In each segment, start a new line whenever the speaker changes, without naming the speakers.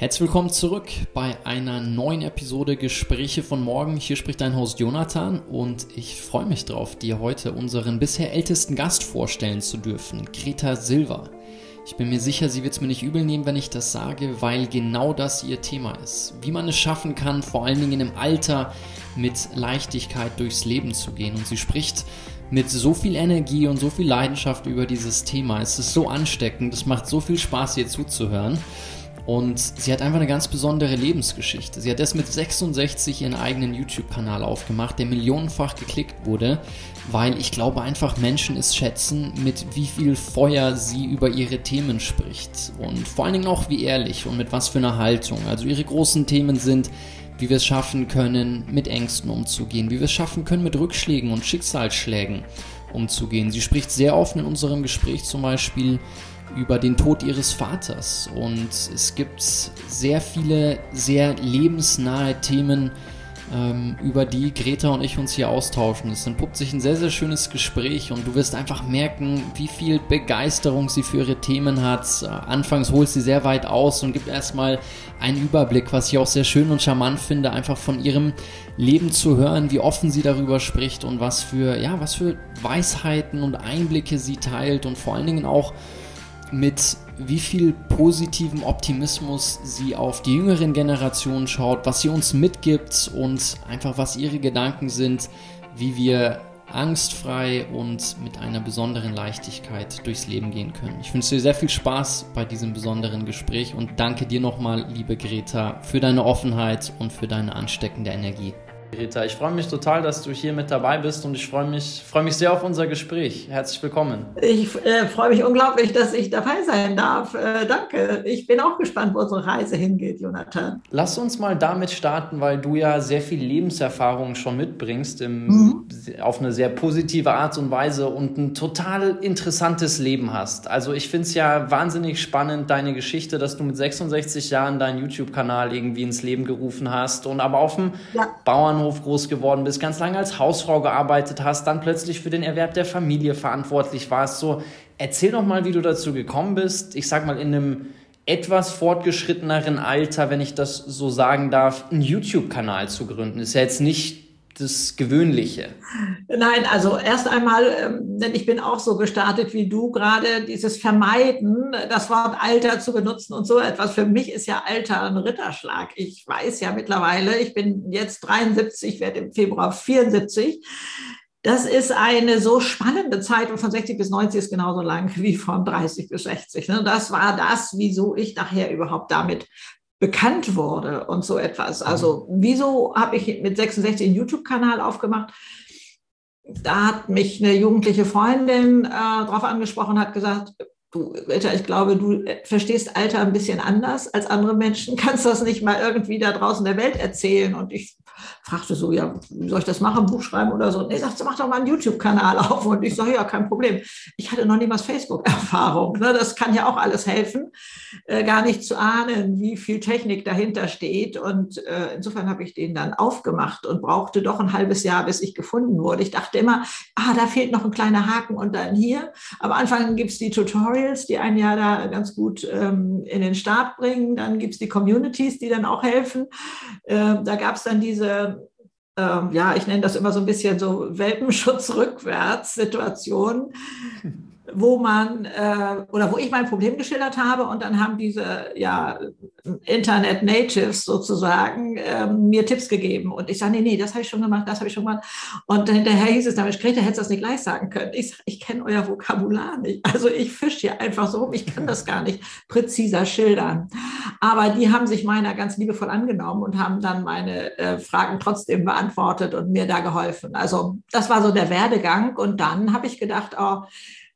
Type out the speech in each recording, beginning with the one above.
Herzlich willkommen zurück bei einer neuen Episode Gespräche von morgen. Hier spricht dein Host Jonathan und ich freue mich drauf, dir heute unseren bisher ältesten Gast vorstellen zu dürfen, Greta Silva. Ich bin mir sicher, sie wird es mir nicht übel nehmen, wenn ich das sage, weil genau das ihr Thema ist. Wie man es schaffen kann, vor allen Dingen im Alter mit Leichtigkeit durchs Leben zu gehen. Und sie spricht mit so viel Energie und so viel Leidenschaft über dieses Thema. Es ist so ansteckend, es macht so viel Spaß, ihr zuzuhören. Und sie hat einfach eine ganz besondere Lebensgeschichte. Sie hat erst mit 66 ihren eigenen YouTube-Kanal aufgemacht, der millionenfach geklickt wurde, weil ich glaube einfach Menschen es schätzen, mit wie viel Feuer sie über ihre Themen spricht. Und vor allen Dingen auch wie ehrlich und mit was für einer Haltung. Also ihre großen Themen sind, wie wir es schaffen können, mit Ängsten umzugehen, wie wir es schaffen können, mit Rückschlägen und Schicksalsschlägen umzugehen. Sie spricht sehr offen in unserem Gespräch zum Beispiel über den Tod ihres Vaters. Und es gibt sehr viele, sehr lebensnahe Themen, ähm, über die Greta und ich uns hier austauschen. Es entpuppt sich ein sehr, sehr schönes Gespräch und du wirst einfach merken, wie viel Begeisterung sie für ihre Themen hat. Äh, anfangs holt sie sehr weit aus und gibt erstmal einen Überblick, was ich auch sehr schön und charmant finde, einfach von ihrem Leben zu hören, wie offen sie darüber spricht und was für, ja, was für Weisheiten und Einblicke sie teilt und vor allen Dingen auch mit wie viel positiven Optimismus sie auf die jüngeren Generationen schaut, was sie uns mitgibt und einfach was ihre Gedanken sind, wie wir angstfrei und mit einer besonderen Leichtigkeit durchs Leben gehen können. Ich wünsche dir sehr viel Spaß bei diesem besonderen Gespräch und danke dir nochmal, liebe Greta, für deine Offenheit und für deine ansteckende Energie. Rita, ich freue mich total, dass du hier mit dabei bist und ich freue mich, freue mich sehr auf unser Gespräch. Herzlich willkommen.
Ich äh, freue mich unglaublich, dass ich dabei sein darf. Äh, danke. Ich bin auch gespannt, wo unsere Reise hingeht, Jonathan.
Lass uns mal damit starten, weil du ja sehr viel Lebenserfahrung schon mitbringst, im, mhm. auf eine sehr positive Art und Weise und ein total interessantes Leben hast. Also ich finde es ja wahnsinnig spannend, deine Geschichte, dass du mit 66 Jahren deinen YouTube-Kanal irgendwie ins Leben gerufen hast und aber auf dem ja. Bauern Bauernhof groß geworden bist, ganz lange als Hausfrau gearbeitet hast, dann plötzlich für den Erwerb der Familie verantwortlich warst. So, erzähl doch mal, wie du dazu gekommen bist. Ich sag mal, in einem etwas fortgeschritteneren Alter, wenn ich das so sagen darf, einen YouTube-Kanal zu gründen. Ist ja jetzt nicht das Gewöhnliche?
Nein, also erst einmal, ähm, denn ich bin auch so gestartet wie du gerade, dieses Vermeiden, das Wort Alter zu benutzen und so etwas. Für mich ist ja Alter ein Ritterschlag. Ich weiß ja mittlerweile, ich bin jetzt 73, werde im Februar 74. Das ist eine so spannende Zeit und von 60 bis 90 ist genauso lang wie von 30 bis 60. Ne? Das war das, wieso ich nachher überhaupt damit bekannt wurde und so etwas. Also wieso habe ich mit 66 einen YouTube-Kanal aufgemacht? Da hat mich eine jugendliche Freundin äh, darauf angesprochen, hat gesagt, du, Rita, ich glaube, du verstehst Alter ein bisschen anders als andere Menschen, kannst das nicht mal irgendwie da draußen der Welt erzählen. Und ich fragte so, ja, soll ich das machen, Buch schreiben oder so? Nee, sagt sie, mach doch mal einen YouTube-Kanal auf. Und ich sage, ja, kein Problem. Ich hatte noch niemals Facebook-Erfahrung. Ne? Das kann ja auch alles helfen, äh, gar nicht zu ahnen, wie viel Technik dahinter steht. Und äh, insofern habe ich den dann aufgemacht und brauchte doch ein halbes Jahr, bis ich gefunden wurde. Ich dachte immer, ah, da fehlt noch ein kleiner Haken und dann hier. Am Anfang gibt es die Tutorials, die einen ja da ganz gut ähm, in den Start bringen. Dann gibt es die Communities, die dann auch helfen. Ähm, da gab es dann diese, ähm, ja, ich nenne das immer so ein bisschen so Welpenschutz rückwärts Situation, wo man äh, oder wo ich mein Problem geschildert habe und dann haben diese ja Internet Natives sozusagen ähm, mir Tipps gegeben. Und ich sage nee nee das habe ich schon gemacht das habe ich schon gemacht. Und hinterher hieß es dann Greta hättest das nicht gleich sagen können? Ich sag, ich kenne euer Vokabular nicht. Also ich fische hier einfach so rum ich kann das gar nicht präziser schildern. Aber die haben sich meiner ganz liebevoll angenommen und haben dann meine äh, Fragen trotzdem beantwortet und mir da geholfen. Also das war so der Werdegang. Und dann habe ich gedacht oh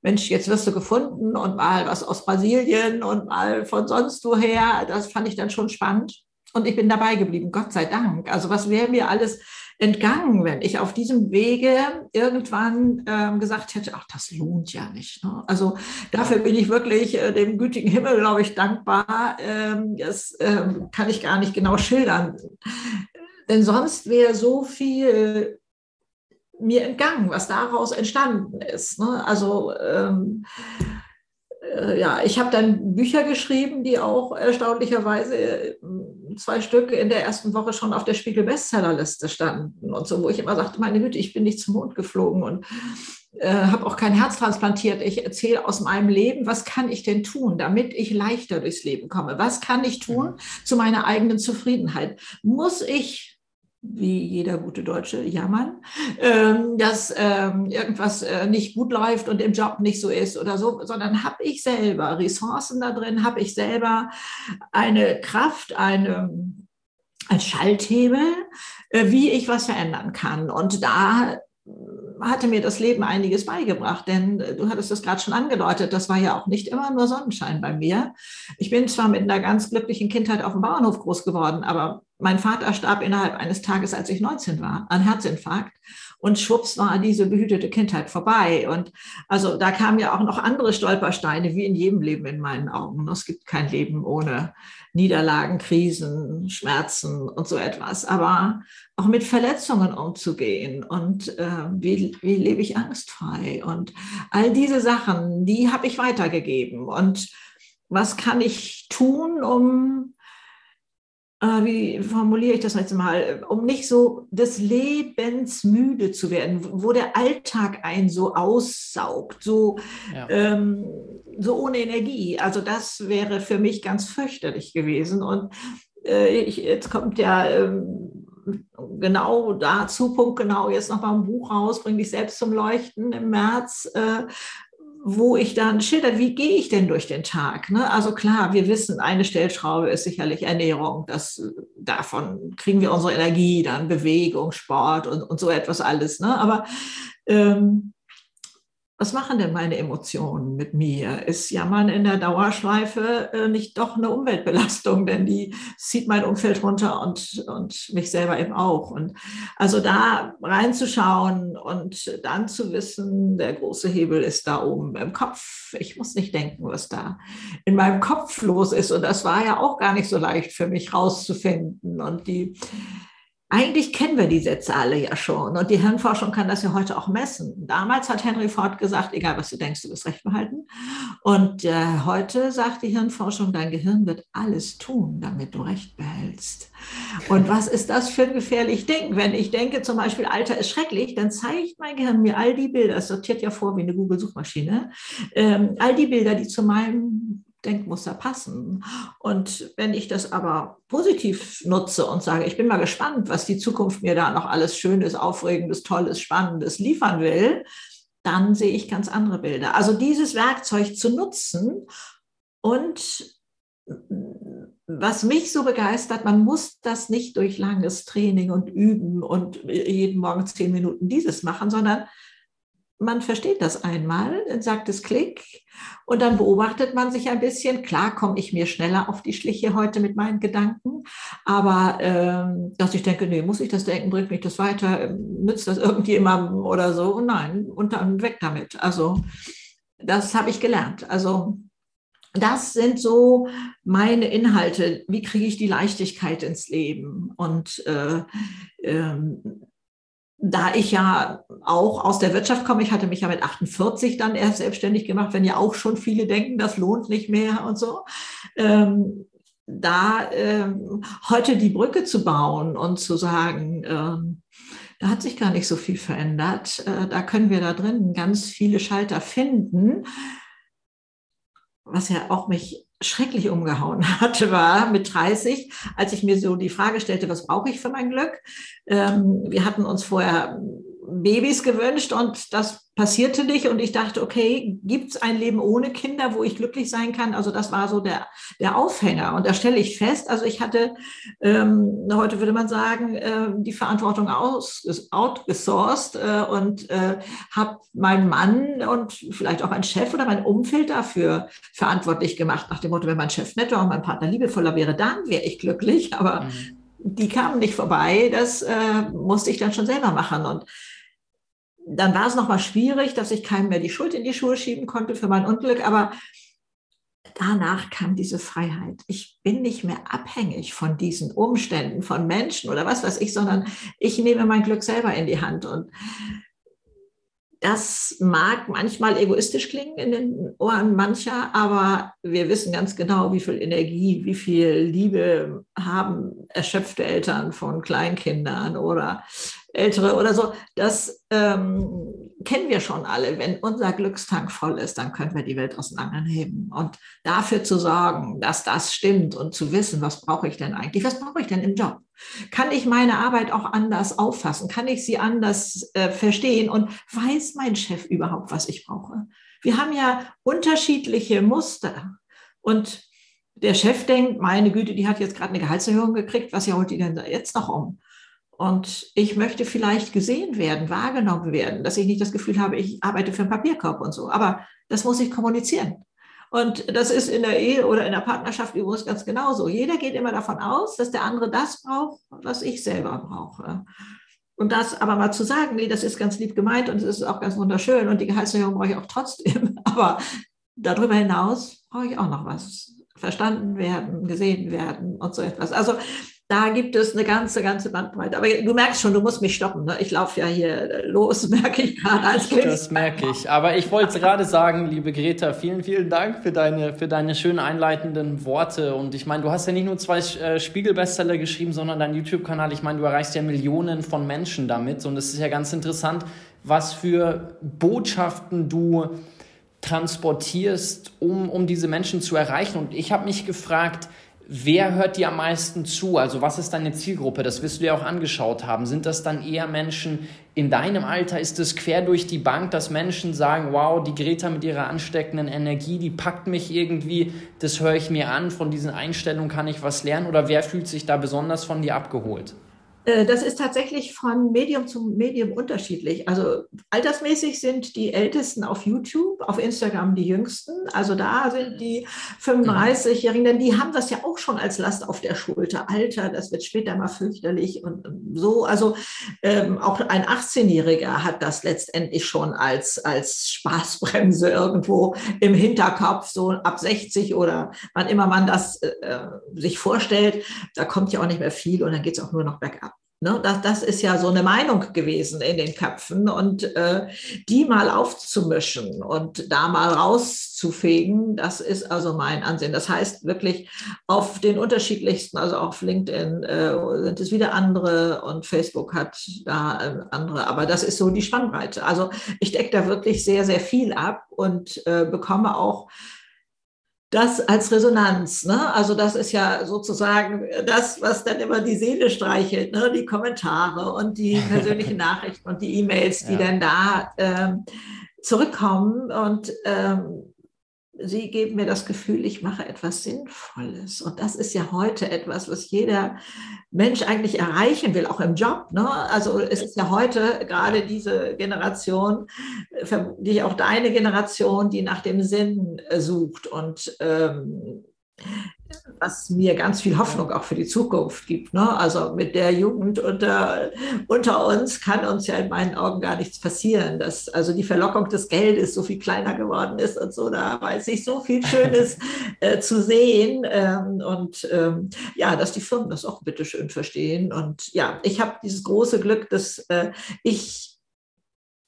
Mensch, jetzt wirst du gefunden und mal was aus Brasilien und mal von sonst woher. Das fand ich dann schon spannend. Und ich bin dabei geblieben, Gott sei Dank. Also was wäre mir alles entgangen, wenn ich auf diesem Wege irgendwann ähm, gesagt hätte, ach, das lohnt ja nicht. Ne? Also dafür bin ich wirklich äh, dem gütigen Himmel, glaube ich, dankbar. Ähm, das ähm, kann ich gar nicht genau schildern. Denn sonst wäre so viel mir entgangen, was daraus entstanden ist. Ne? Also ähm, äh, ja, ich habe dann Bücher geschrieben, die auch erstaunlicherweise äh, zwei Stück in der ersten Woche schon auf der Spiegel-Bestsellerliste standen und so, wo ich immer sagte, meine Güte, ich bin nicht zum Mond geflogen und äh, habe auch kein Herz transplantiert. Ich erzähle aus meinem Leben, was kann ich denn tun, damit ich leichter durchs Leben komme? Was kann ich tun mhm. zu meiner eigenen Zufriedenheit? Muss ich wie jeder gute Deutsche jammern, ähm, dass ähm, irgendwas äh, nicht gut läuft und im Job nicht so ist oder so, sondern habe ich selber Ressourcen da drin, habe ich selber eine Kraft, eine, ein Schalthebel, äh, wie ich was verändern kann. Und da hatte mir das Leben einiges beigebracht, denn äh, du hattest es gerade schon angedeutet, das war ja auch nicht immer nur Sonnenschein bei mir. Ich bin zwar mit einer ganz glücklichen Kindheit auf dem Bauernhof groß geworden, aber mein Vater starb innerhalb eines Tages, als ich 19 war, an Herzinfarkt. Und schwupps war diese behütete Kindheit vorbei. Und also da kamen ja auch noch andere Stolpersteine, wie in jedem Leben in meinen Augen. Es gibt kein Leben ohne Niederlagen, Krisen, Schmerzen und so etwas. Aber auch mit Verletzungen umzugehen und äh, wie, wie lebe ich angstfrei und all diese Sachen, die habe ich weitergegeben. Und was kann ich tun, um äh, wie formuliere ich das jetzt mal, um nicht so des Lebens müde zu werden, wo der Alltag einen so aussaugt, so, ja. ähm, so ohne Energie. Also das wäre für mich ganz fürchterlich gewesen. Und äh, ich, jetzt kommt ja ähm, genau dazu, Punkt genau, jetzt noch mal ein Buch raus, bring dich selbst zum Leuchten im März, äh, wo ich dann schilder, wie gehe ich denn durch den Tag? Ne? Also klar, wir wissen, eine Stellschraube ist sicherlich Ernährung. Das, davon kriegen wir unsere Energie, dann Bewegung, Sport und, und so etwas alles. Ne? Aber ähm, was machen denn meine Emotionen mit mir? Ist Jammern in der Dauerschleife äh, nicht doch eine Umweltbelastung, denn die zieht mein Umfeld runter und, und mich selber eben auch. Und also da reinzuschauen und dann zu wissen, der große Hebel ist da oben im Kopf. Ich muss nicht denken, was da in meinem Kopf los ist. Und das war ja auch gar nicht so leicht für mich rauszufinden. Und die eigentlich kennen wir die Sätze alle ja schon und die Hirnforschung kann das ja heute auch messen. Damals hat Henry Ford gesagt, egal was du denkst, du wirst recht behalten. Und äh, heute sagt die Hirnforschung, dein Gehirn wird alles tun, damit du recht behältst. Und was ist das für ein gefährlich Ding? Wenn ich denke zum Beispiel, Alter ist schrecklich, dann zeigt mein Gehirn mir all die Bilder, es sortiert ja vor wie eine Google-Suchmaschine, ähm, all die Bilder, die zu meinem Denkmuster passen. Und wenn ich das aber positiv nutze und sage, ich bin mal gespannt, was die Zukunft mir da noch alles Schönes, Aufregendes, Tolles, Spannendes liefern will, dann sehe ich ganz andere Bilder. Also dieses Werkzeug zu nutzen und was mich so begeistert, man muss das nicht durch langes Training und Üben und jeden Morgen zehn Minuten dieses machen, sondern man versteht das einmal, dann sagt es Klick und dann beobachtet man sich ein bisschen. Klar komme ich mir schneller auf die Schliche heute mit meinen Gedanken, aber ähm, dass ich denke, nee, muss ich das denken, bringt mich das weiter, nützt das irgendjemandem oder so? Nein, und dann weg damit. Also das habe ich gelernt. Also das sind so meine Inhalte. Wie kriege ich die Leichtigkeit ins Leben? Und äh, ähm, da ich ja auch aus der Wirtschaft komme, ich hatte mich ja mit 48 dann erst selbstständig gemacht, wenn ja auch schon viele denken, das lohnt nicht mehr und so. Ähm, da ähm, heute die Brücke zu bauen und zu sagen, ähm, da hat sich gar nicht so viel verändert. Äh, da können wir da drin ganz viele Schalter finden, was ja auch mich schrecklich umgehauen hatte, war mit 30, als ich mir so die Frage stellte, was brauche ich für mein Glück? Ähm, wir hatten uns vorher Babys gewünscht und das passierte nicht. Und ich dachte, okay, gibt es ein Leben ohne Kinder, wo ich glücklich sein kann? Also das war so der, der Aufhänger. Und da stelle ich fest, also ich hatte, ähm, heute würde man sagen, äh, die Verantwortung aus, outgesourced äh, und äh, habe meinen Mann und vielleicht auch meinen Chef oder mein Umfeld dafür verantwortlich gemacht, nach dem Motto, wenn mein Chef netter und mein Partner liebevoller wäre, dann wäre ich glücklich. Aber mhm. die kamen nicht vorbei. Das äh, musste ich dann schon selber machen. Und dann war es nochmal schwierig, dass ich keinem mehr die Schuld in die Schuhe schieben konnte für mein Unglück, aber danach kam diese Freiheit. Ich bin nicht mehr abhängig von diesen Umständen, von Menschen oder was weiß ich, sondern ich nehme mein Glück selber in die Hand. Und das mag manchmal egoistisch klingen in den Ohren mancher, aber wir wissen ganz genau, wie viel Energie, wie viel Liebe haben erschöpfte Eltern von Kleinkindern oder Ältere oder so. Das ähm, kennen wir schon alle. Wenn unser Glückstank voll ist, dann können wir die Welt auseinanderheben. Und dafür zu sorgen, dass das stimmt und zu wissen, was brauche ich denn eigentlich? Was brauche ich denn im Job? Kann ich meine Arbeit auch anders auffassen? Kann ich sie anders äh, verstehen? Und weiß mein Chef überhaupt, was ich brauche? Wir haben ja unterschiedliche Muster. Und der Chef denkt, meine Güte, die hat jetzt gerade eine Gehaltserhöhung gekriegt, was holt die denn da jetzt noch um? Und ich möchte vielleicht gesehen werden, wahrgenommen werden, dass ich nicht das Gefühl habe, ich arbeite für einen Papierkorb und so. Aber das muss ich kommunizieren. Und das ist in der Ehe oder in der Partnerschaft übrigens ganz genauso. Jeder geht immer davon aus, dass der andere das braucht, was ich selber brauche. Und das aber mal zu sagen, nee, das ist ganz lieb gemeint und es ist auch ganz wunderschön und die Gehaltserhöhung brauche ich auch trotzdem. Aber darüber hinaus brauche ich auch noch was. Verstanden werden, gesehen werden und so etwas. Also da gibt es eine ganze, ganze Bandbreite. Aber du merkst schon, du musst mich stoppen. Ne? Ich laufe ja hier los, merke ich gerade als
Kind. Das merke ich. Aber ich wollte gerade sagen, liebe Greta, vielen, vielen Dank für deine, für deine schönen einleitenden Worte. Und ich meine, du hast ja nicht nur zwei äh, Spiegel-Bestseller geschrieben, sondern dein YouTube-Kanal. Ich meine, du erreichst ja Millionen von Menschen damit. Und es ist ja ganz interessant, was für Botschaften du transportierst, um, um diese Menschen zu erreichen. Und ich habe mich gefragt, Wer hört dir am meisten zu? Also was ist deine Zielgruppe? Das wirst du dir auch angeschaut haben. Sind das dann eher Menschen in deinem Alter? Ist es quer durch die Bank, dass Menschen sagen, wow, die Greta mit ihrer ansteckenden Energie, die packt mich irgendwie, das höre ich mir an, von diesen Einstellungen kann ich was lernen? Oder wer fühlt sich da besonders von dir abgeholt?
Äh, das ist tatsächlich von Medium zu Medium unterschiedlich. Also altersmäßig sind die Ältesten auf YouTube, auf Instagram die Jüngsten. Also da sind die 35-Jährigen, denn die haben das ja auch schon als Last auf der Schulter. Alter, das wird später mal fürchterlich und so. Also ähm, auch ein 18-Jähriger hat das letztendlich schon als, als Spaßbremse irgendwo im Hinterkopf, so ab 60 oder wann immer man das äh, sich vorstellt. Da kommt ja auch nicht mehr viel und dann geht es auch nur noch bergab. Ne, das, das ist ja so eine Meinung gewesen in den Köpfen und äh, die mal aufzumischen und da mal rauszufegen, das ist also mein Ansehen. Das heißt wirklich auf den unterschiedlichsten, also auf LinkedIn äh, sind es wieder andere und Facebook hat da äh, andere, aber das ist so die Spannbreite. Also ich decke da wirklich sehr, sehr viel ab und äh, bekomme auch das als Resonanz. Ne? Also das ist ja sozusagen das, was dann immer die Seele streichelt, ne? die Kommentare und die persönlichen Nachrichten und die E-Mails, die ja. dann da ähm, zurückkommen. Und ähm, sie geben mir das Gefühl, ich mache etwas Sinnvolles. Und das ist ja heute etwas, was jeder Mensch eigentlich erreichen will, auch im Job. Ne? Also es ist ja heute gerade diese Generation, die auch deine Generation, die nach dem Sinn sucht und ähm, was mir ganz viel Hoffnung auch für die Zukunft gibt. Ne? Also mit der Jugend unter, unter uns kann uns ja in meinen Augen gar nichts passieren. Dass also die Verlockung des Geldes so viel kleiner geworden ist und so, da weiß ich so viel Schönes äh, zu sehen. Ähm, und ähm, ja, dass die Firmen das auch bitteschön verstehen. Und ja, ich habe dieses große Glück, dass äh, ich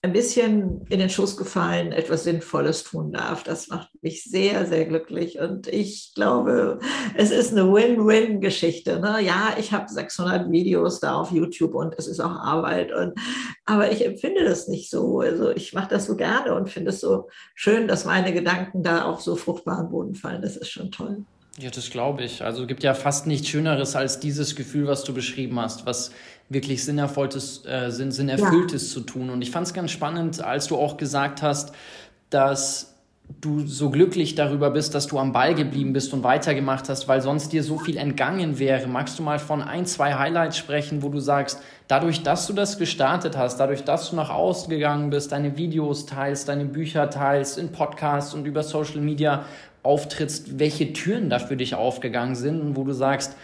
ein bisschen in den Schuss gefallen, etwas Sinnvolles tun darf. Das macht mich sehr, sehr glücklich. Und ich glaube, es ist eine Win-Win-Geschichte. Ne? Ja, ich habe 600 Videos da auf YouTube und es ist auch Arbeit. Und, aber ich empfinde das nicht so. Also ich mache das so gerne und finde es so schön, dass meine Gedanken da auf so fruchtbaren Boden fallen. Das ist schon toll.
Ja, das glaube ich. Also gibt ja fast nichts Schöneres als dieses Gefühl, was du beschrieben hast, was wirklich Sinnerfülltes, äh, Sinn, Sinnerfülltes ja. zu tun. Und ich fand es ganz spannend, als du auch gesagt hast, dass du so glücklich darüber bist, dass du am Ball geblieben bist und weitergemacht hast, weil sonst dir so viel entgangen wäre. Magst du mal von ein, zwei Highlights sprechen, wo du sagst, dadurch, dass du das gestartet hast, dadurch, dass du nach außen gegangen bist, deine Videos teilst, deine Bücher teilst, in Podcasts und über Social Media auftrittst, welche Türen da für dich aufgegangen sind und wo du sagst,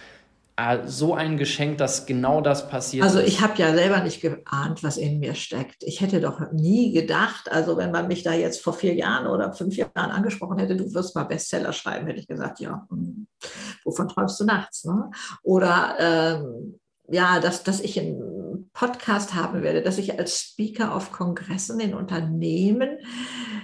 so ein Geschenk, dass genau das passiert.
Also ich habe ja selber nicht geahnt, was in mir steckt. Ich hätte doch nie gedacht, also wenn man mich da jetzt vor vier Jahren oder fünf Jahren angesprochen hätte, du wirst mal Bestseller schreiben, hätte ich gesagt, ja, hm, wovon träumst du nachts? Ne? Oder ähm, ja, dass, dass ich ein Podcast haben werde, dass ich als Speaker auf Kongressen in Unternehmen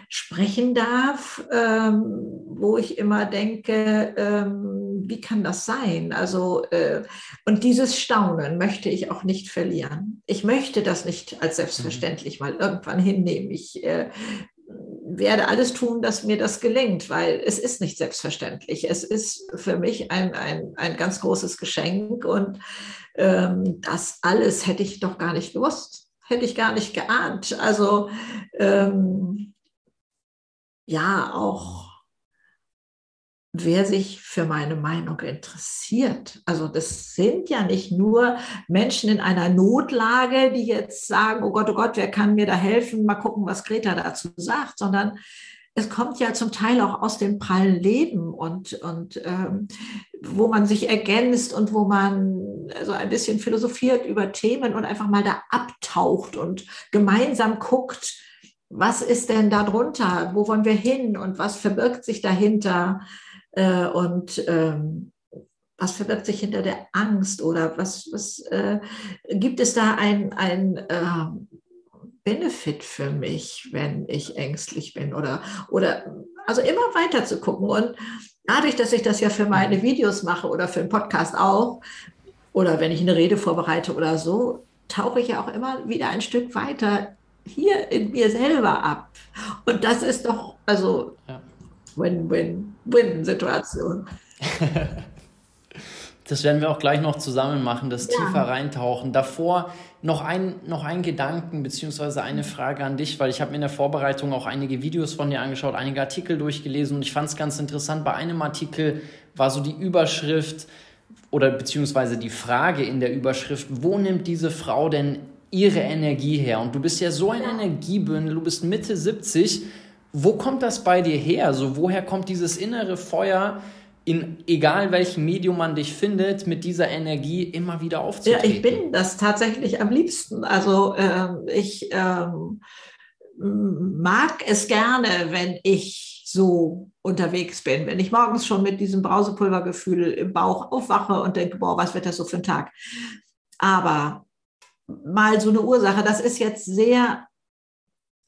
sprechen darf, ähm, wo ich immer denke, ähm, wie kann das sein? Also, äh, und dieses Staunen möchte ich auch nicht verlieren. Ich möchte das nicht als selbstverständlich mal irgendwann hinnehmen. Ich äh, werde alles tun, dass mir das gelingt, weil es ist nicht selbstverständlich. Es ist für mich ein, ein, ein ganz großes Geschenk und ähm, das alles hätte ich doch gar nicht gewusst, hätte ich gar nicht geahnt. Also ähm, ja, auch wer sich für meine Meinung interessiert. Also das sind ja nicht nur Menschen in einer Notlage, die jetzt sagen, oh Gott, oh Gott, wer kann mir da helfen? Mal gucken, was Greta dazu sagt, sondern es kommt ja zum Teil auch aus dem prallen Leben und, und ähm, wo man sich ergänzt und wo man so ein bisschen philosophiert über Themen und einfach mal da abtaucht und gemeinsam guckt, was ist denn da drunter? Wo wollen wir hin und was verbirgt sich dahinter? Äh, und ähm, was verbirgt sich hinter der Angst oder was, was äh, gibt es da ein, ein äh, Benefit für mich, wenn ich ängstlich bin oder, oder also immer weiter zu gucken. Und dadurch, dass ich das ja für meine Videos mache oder für einen Podcast auch, oder wenn ich eine Rede vorbereite oder so, tauche ich ja auch immer wieder ein Stück weiter hier in mir selber ab. Und das ist doch, also ja. Win-Win-Win-Situation.
das werden wir auch gleich noch zusammen machen, das ja. tiefer reintauchen. Davor noch ein, noch ein Gedanken beziehungsweise eine Frage an dich, weil ich habe mir in der Vorbereitung auch einige Videos von dir angeschaut, einige Artikel durchgelesen und ich fand es ganz interessant. Bei einem Artikel war so die Überschrift oder beziehungsweise die Frage in der Überschrift, wo nimmt diese Frau denn ihre Energie her? Und du bist ja so ein Energiebündel, du bist Mitte 70. Wo kommt das bei dir her? So, woher kommt dieses innere Feuer, in egal welchem Medium man dich findet, mit dieser Energie immer wieder aufzutreten?
Ja, ich bin das tatsächlich am liebsten. Also ähm, ich ähm, mag es gerne, wenn ich so unterwegs bin, wenn ich morgens schon mit diesem Brausepulvergefühl im Bauch aufwache und denke, boah, was wird das so für ein Tag? Aber mal so eine Ursache, das ist jetzt sehr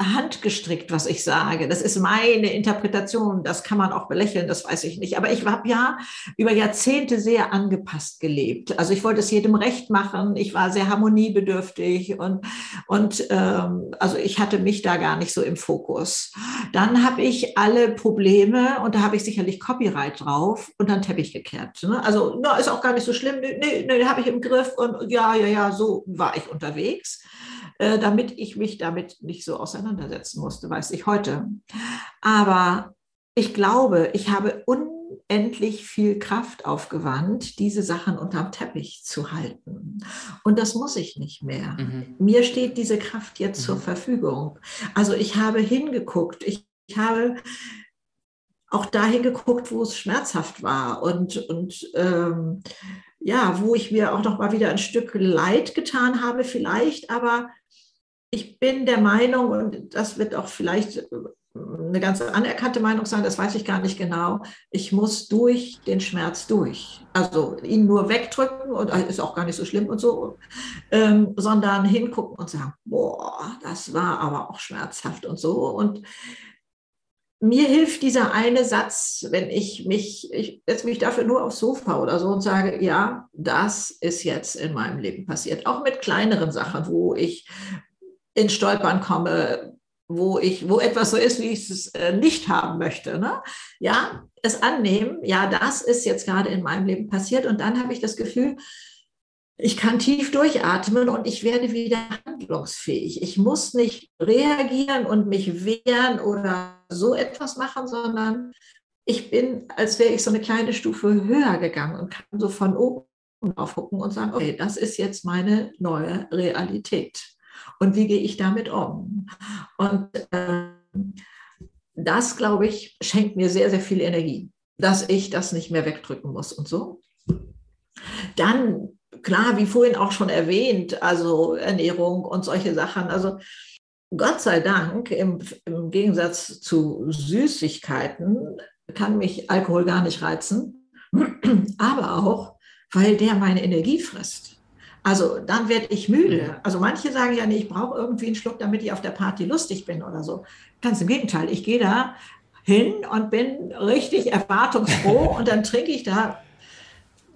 handgestrickt, was ich sage. Das ist meine Interpretation. Das kann man auch belächeln, das weiß ich nicht. Aber ich habe ja über Jahrzehnte sehr angepasst gelebt. Also ich wollte es jedem recht machen. Ich war sehr harmoniebedürftig und, und ähm, also ich hatte mich da gar nicht so im Fokus. Dann habe ich alle Probleme und da habe ich sicherlich Copyright drauf und dann Teppich gekehrt. Ne? Also na, ist auch gar nicht so schlimm. Nee, nee, nee habe ich im Griff und ja, ja, ja, so war ich unterwegs. Äh, damit ich mich damit nicht so auseinandersetzen musste, weiß ich heute. Aber ich glaube, ich habe unendlich viel Kraft aufgewandt, diese Sachen unterm Teppich zu halten. Und das muss ich nicht mehr. Mhm. Mir steht diese Kraft jetzt mhm. zur Verfügung. Also ich habe hingeguckt, ich, ich habe auch dahin geguckt, wo es schmerzhaft war und, und ähm, ja, wo ich mir auch noch mal wieder ein Stück Leid getan habe, vielleicht, aber ich bin der Meinung, und das wird auch vielleicht eine ganz anerkannte Meinung sein, das weiß ich gar nicht genau, ich muss durch den Schmerz durch. Also ihn nur wegdrücken und äh, ist auch gar nicht so schlimm und so, ähm, sondern hingucken und sagen, boah, das war aber auch schmerzhaft und so. Und mir hilft dieser eine Satz, wenn ich mich, ich setze mich dafür nur aufs Sofa oder so und sage, ja, das ist jetzt in meinem Leben passiert. Auch mit kleineren Sachen, wo ich in Stolpern komme, wo ich, wo etwas so ist, wie ich es äh, nicht haben möchte. Ne? Ja, es annehmen, ja, das ist jetzt gerade in meinem Leben passiert. Und dann habe ich das Gefühl, ich kann tief durchatmen und ich werde wieder handlungsfähig. Ich muss nicht reagieren und mich wehren oder so etwas machen, sondern ich bin, als wäre ich so eine kleine Stufe höher gegangen und kann so von oben drauf gucken und sagen, okay, das ist jetzt meine neue Realität und wie gehe ich damit um? Und äh, das, glaube ich, schenkt mir sehr, sehr viel Energie, dass ich das nicht mehr wegdrücken muss und so. Dann, klar, wie vorhin auch schon erwähnt, also Ernährung und solche Sachen. Also Gott sei Dank, im, im Gegensatz zu Süßigkeiten, kann mich Alkohol gar nicht reizen, aber auch, weil der meine Energie frisst. Also dann werde ich müde. Mhm. Also manche sagen ja, nee, ich brauche irgendwie einen Schluck, damit ich auf der Party lustig bin oder so. Ganz im Gegenteil, ich gehe da hin und bin richtig erwartungsfroh und dann trinke ich da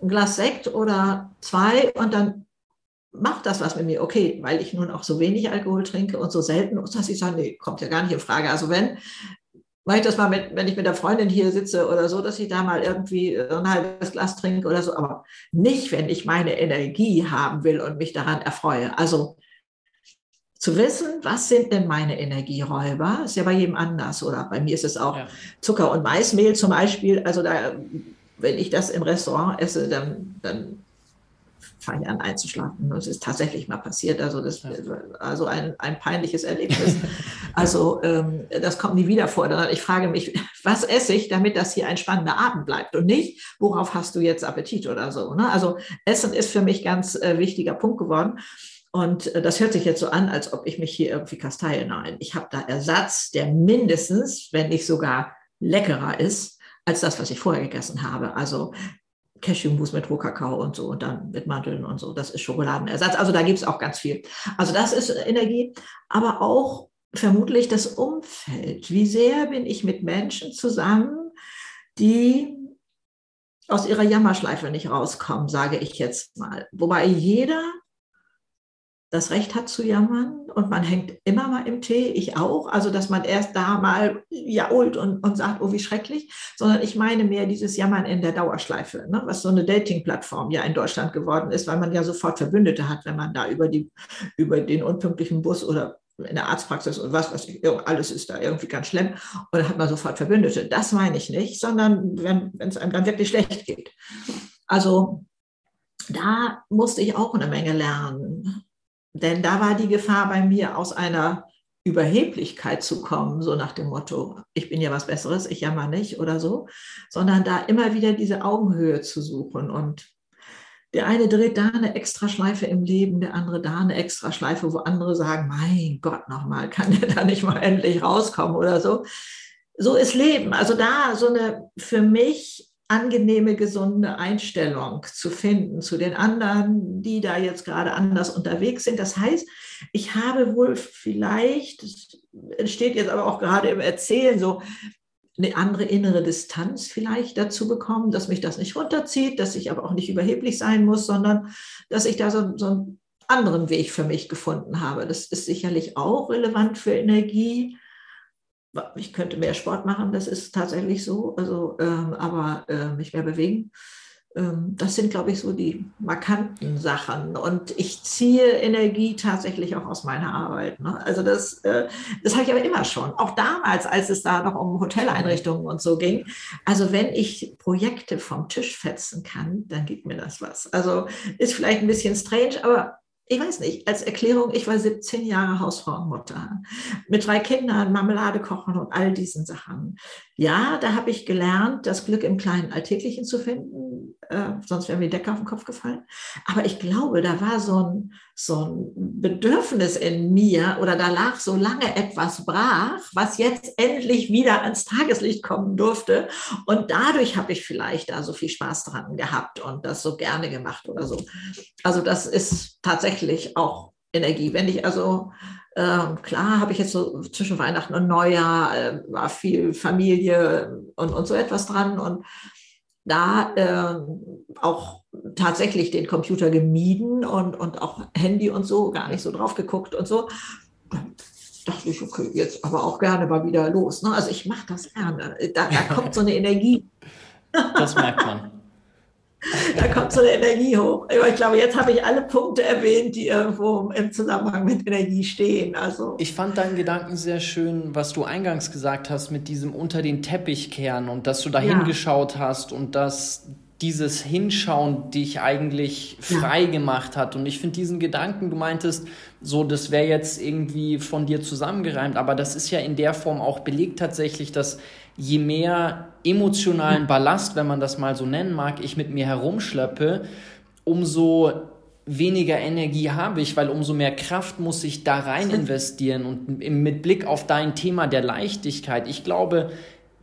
ein Glas Sekt oder zwei und dann macht das was mit mir. Okay, weil ich nun auch so wenig Alkohol trinke und so selten, dass ich sage, nee, kommt ja gar nicht in Frage. Also wenn, mache ich das mal, mit, wenn ich mit der Freundin hier sitze oder so, dass ich da mal irgendwie ein halbes Glas trinke oder so, aber nicht, wenn ich meine Energie haben will und mich daran erfreue. Also zu wissen, was sind denn meine Energieräuber, ist ja bei jedem anders, oder bei mir ist es auch ja. Zucker und Maismehl zum Beispiel. Also da, wenn ich das im Restaurant esse, dann, dann fange ich an einzuschlafen. Das ist tatsächlich mal passiert. Also, das, also ein, ein peinliches Erlebnis. Also ähm, das kommt nie wieder vor. Ich frage mich, was esse ich, damit das hier ein spannender Abend bleibt und nicht, worauf hast du jetzt Appetit oder so. Ne? Also Essen ist für mich ganz äh, wichtiger Punkt geworden. Und äh, das hört sich jetzt so an, als ob ich mich hier irgendwie kasteile. Nein, ich habe da Ersatz, der mindestens, wenn nicht sogar leckerer ist, als das, was ich vorher gegessen habe. Also Cashewmus mit Rohkakao und so und dann mit Mandeln und so. Das ist Schokoladenersatz. Also da gibt es auch ganz viel. Also das ist Energie, aber auch vermutlich das Umfeld. Wie sehr bin ich mit Menschen zusammen, die aus ihrer Jammerschleife nicht rauskommen, sage ich jetzt mal. Wobei jeder das Recht hat zu jammern und man hängt immer mal im Tee, ich auch. Also, dass man erst da mal jault und, und sagt, oh, wie schrecklich, sondern ich meine mehr dieses Jammern in der Dauerschleife, ne? was so eine Dating-Plattform ja in Deutschland geworden ist, weil man ja sofort Verbündete hat, wenn man da über, die, über den unpünktlichen Bus oder in der Arztpraxis und was, was alles ist da irgendwie ganz schlimm und dann hat man sofort Verbündete. Das meine ich nicht, sondern wenn es einem dann wirklich schlecht geht. Also da musste ich auch eine Menge lernen denn da war die Gefahr bei mir, aus einer Überheblichkeit zu kommen, so nach dem Motto, ich bin ja was Besseres, ich jammer nicht oder so, sondern da immer wieder diese Augenhöhe zu suchen. Und der eine dreht da eine Extraschleife im Leben, der andere da eine Extraschleife, wo andere sagen, mein Gott, nochmal, kann der da nicht mal endlich rauskommen oder so. So ist Leben. Also da so eine für mich angenehme, gesunde Einstellung zu finden zu den anderen, die da jetzt gerade anders unterwegs sind. Das heißt, ich habe wohl vielleicht, das entsteht jetzt aber auch gerade im Erzählen so, eine andere innere Distanz vielleicht dazu bekommen, dass mich das nicht runterzieht, dass ich aber auch nicht überheblich sein muss, sondern dass ich da so, so einen anderen Weg für mich gefunden habe. Das ist sicherlich auch relevant für Energie ich könnte mehr Sport machen, das ist tatsächlich so, also, ähm, aber äh, mich mehr bewegen. Ähm, das sind, glaube ich, so die markanten Sachen. Und ich ziehe Energie tatsächlich auch aus meiner Arbeit. Ne? Also das, äh, das habe ich aber immer schon. Auch damals, als es da noch um Hoteleinrichtungen und so ging. Also wenn ich Projekte vom Tisch fetzen kann, dann gibt mir das was. Also ist vielleicht ein bisschen strange, aber ich weiß nicht, als Erklärung, ich war 17 Jahre Hausfrau und Mutter mit drei Kindern, Marmelade kochen und all diesen Sachen. Ja, da habe ich gelernt, das Glück im kleinen Alltäglichen zu finden, äh, sonst wäre mir die Decke auf den Kopf gefallen. Aber ich glaube, da war so ein, so ein Bedürfnis in mir oder da lag so lange etwas brach, was jetzt endlich wieder ans Tageslicht kommen durfte. Und dadurch habe ich vielleicht da so viel Spaß dran gehabt und das so gerne gemacht oder so. Also das ist tatsächlich auch Energie. Wenn ich also ähm, klar habe ich jetzt so zwischen Weihnachten und Neujahr äh, war viel Familie und, und so etwas dran und da äh, auch tatsächlich den Computer gemieden und, und auch Handy und so, gar nicht so drauf geguckt und so. dachte ich, okay, jetzt aber auch gerne mal wieder los. Ne? Also ich mache das gerne. Da, da kommt so eine Energie.
Das merkt man.
da kommt so eine Energie hoch. Ich glaube, jetzt habe ich alle Punkte erwähnt, die irgendwo im Zusammenhang mit Energie stehen. Also
ich fand deinen Gedanken sehr schön, was du eingangs gesagt hast mit diesem unter den Teppich kehren und dass du da ja. hingeschaut hast und dass dieses Hinschauen dich eigentlich frei ja. gemacht hat. Und ich finde diesen Gedanken, du meintest, so, das wäre jetzt irgendwie von dir zusammengereimt, aber das ist ja in der Form auch belegt tatsächlich, dass je mehr emotionalen Ballast, wenn man das mal so nennen mag, ich mit mir herumschleppe, umso weniger Energie habe ich, weil umso mehr Kraft muss ich da rein investieren. Und mit Blick auf dein Thema der Leichtigkeit, ich glaube,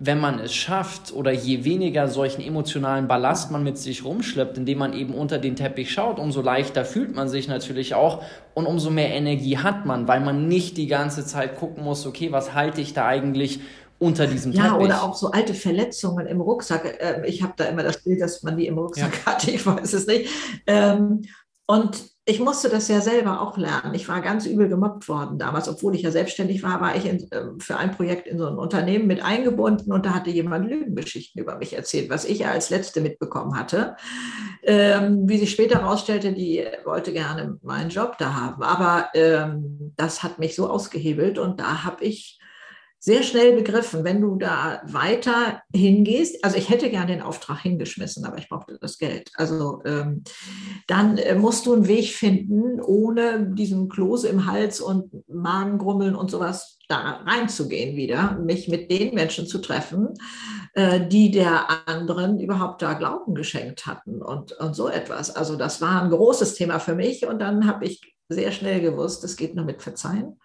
wenn man es schafft oder je weniger solchen emotionalen Ballast man mit sich rumschleppt, indem man eben unter den Teppich schaut, umso leichter fühlt man sich natürlich auch und umso mehr Energie hat man, weil man nicht die ganze Zeit gucken muss, okay, was halte ich da eigentlich unter diesem
ja, Teppich. Ja, oder auch so alte Verletzungen im Rucksack. Ähm, ich habe da immer das Bild, dass man die im Rucksack ja. hat, ich weiß es nicht. Ähm, und ich musste das ja selber auch lernen. Ich war ganz übel gemobbt worden damals, obwohl ich ja selbstständig war, war ich in, ähm, für ein Projekt in so ein Unternehmen mit eingebunden und da hatte jemand Lügengeschichten über mich erzählt, was ich ja als Letzte mitbekommen hatte. Ähm, wie sich später herausstellte, die wollte gerne meinen Job da haben. Aber ähm, das hat mich so ausgehebelt und da habe ich sehr schnell begriffen, wenn du da weiter hingehst, also ich hätte gerne den Auftrag hingeschmissen, aber ich brauchte das Geld. Also ähm, dann äh, musst du einen Weg finden, ohne diesen Klose im Hals und Magengrummeln und sowas da reinzugehen wieder, mich mit den Menschen zu treffen, äh, die der anderen überhaupt da Glauben geschenkt hatten und, und so etwas. Also das war ein großes Thema für mich und dann habe ich sehr schnell gewusst, es geht nur mit Verzeihen.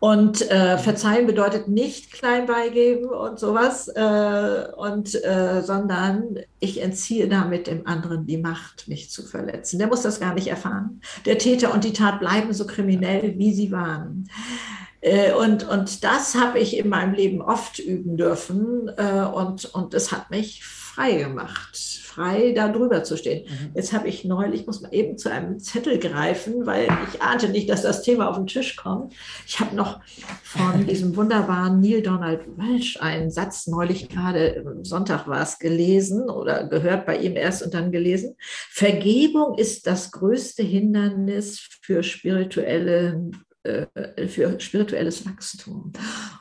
Und äh, verzeihen bedeutet nicht klein beigeben und sowas, äh, und, äh, sondern ich entziehe damit dem anderen die Macht, mich zu verletzen. Der muss das gar nicht erfahren. Der Täter und die Tat bleiben so kriminell, wie sie waren. Äh, und, und das habe ich in meinem Leben oft üben dürfen äh, und, und es hat mich frei gemacht frei, da drüber zu stehen. Mhm. Jetzt habe ich neulich, ich muss mal eben zu einem Zettel greifen, weil ich ahnte nicht, dass das Thema auf den Tisch kommt. Ich habe noch von diesem wunderbaren Neil Donald Welch einen Satz neulich gerade, Sonntag war es, gelesen oder gehört bei ihm erst und dann gelesen. Vergebung ist das größte Hindernis für spirituelle äh, für spirituelles Wachstum.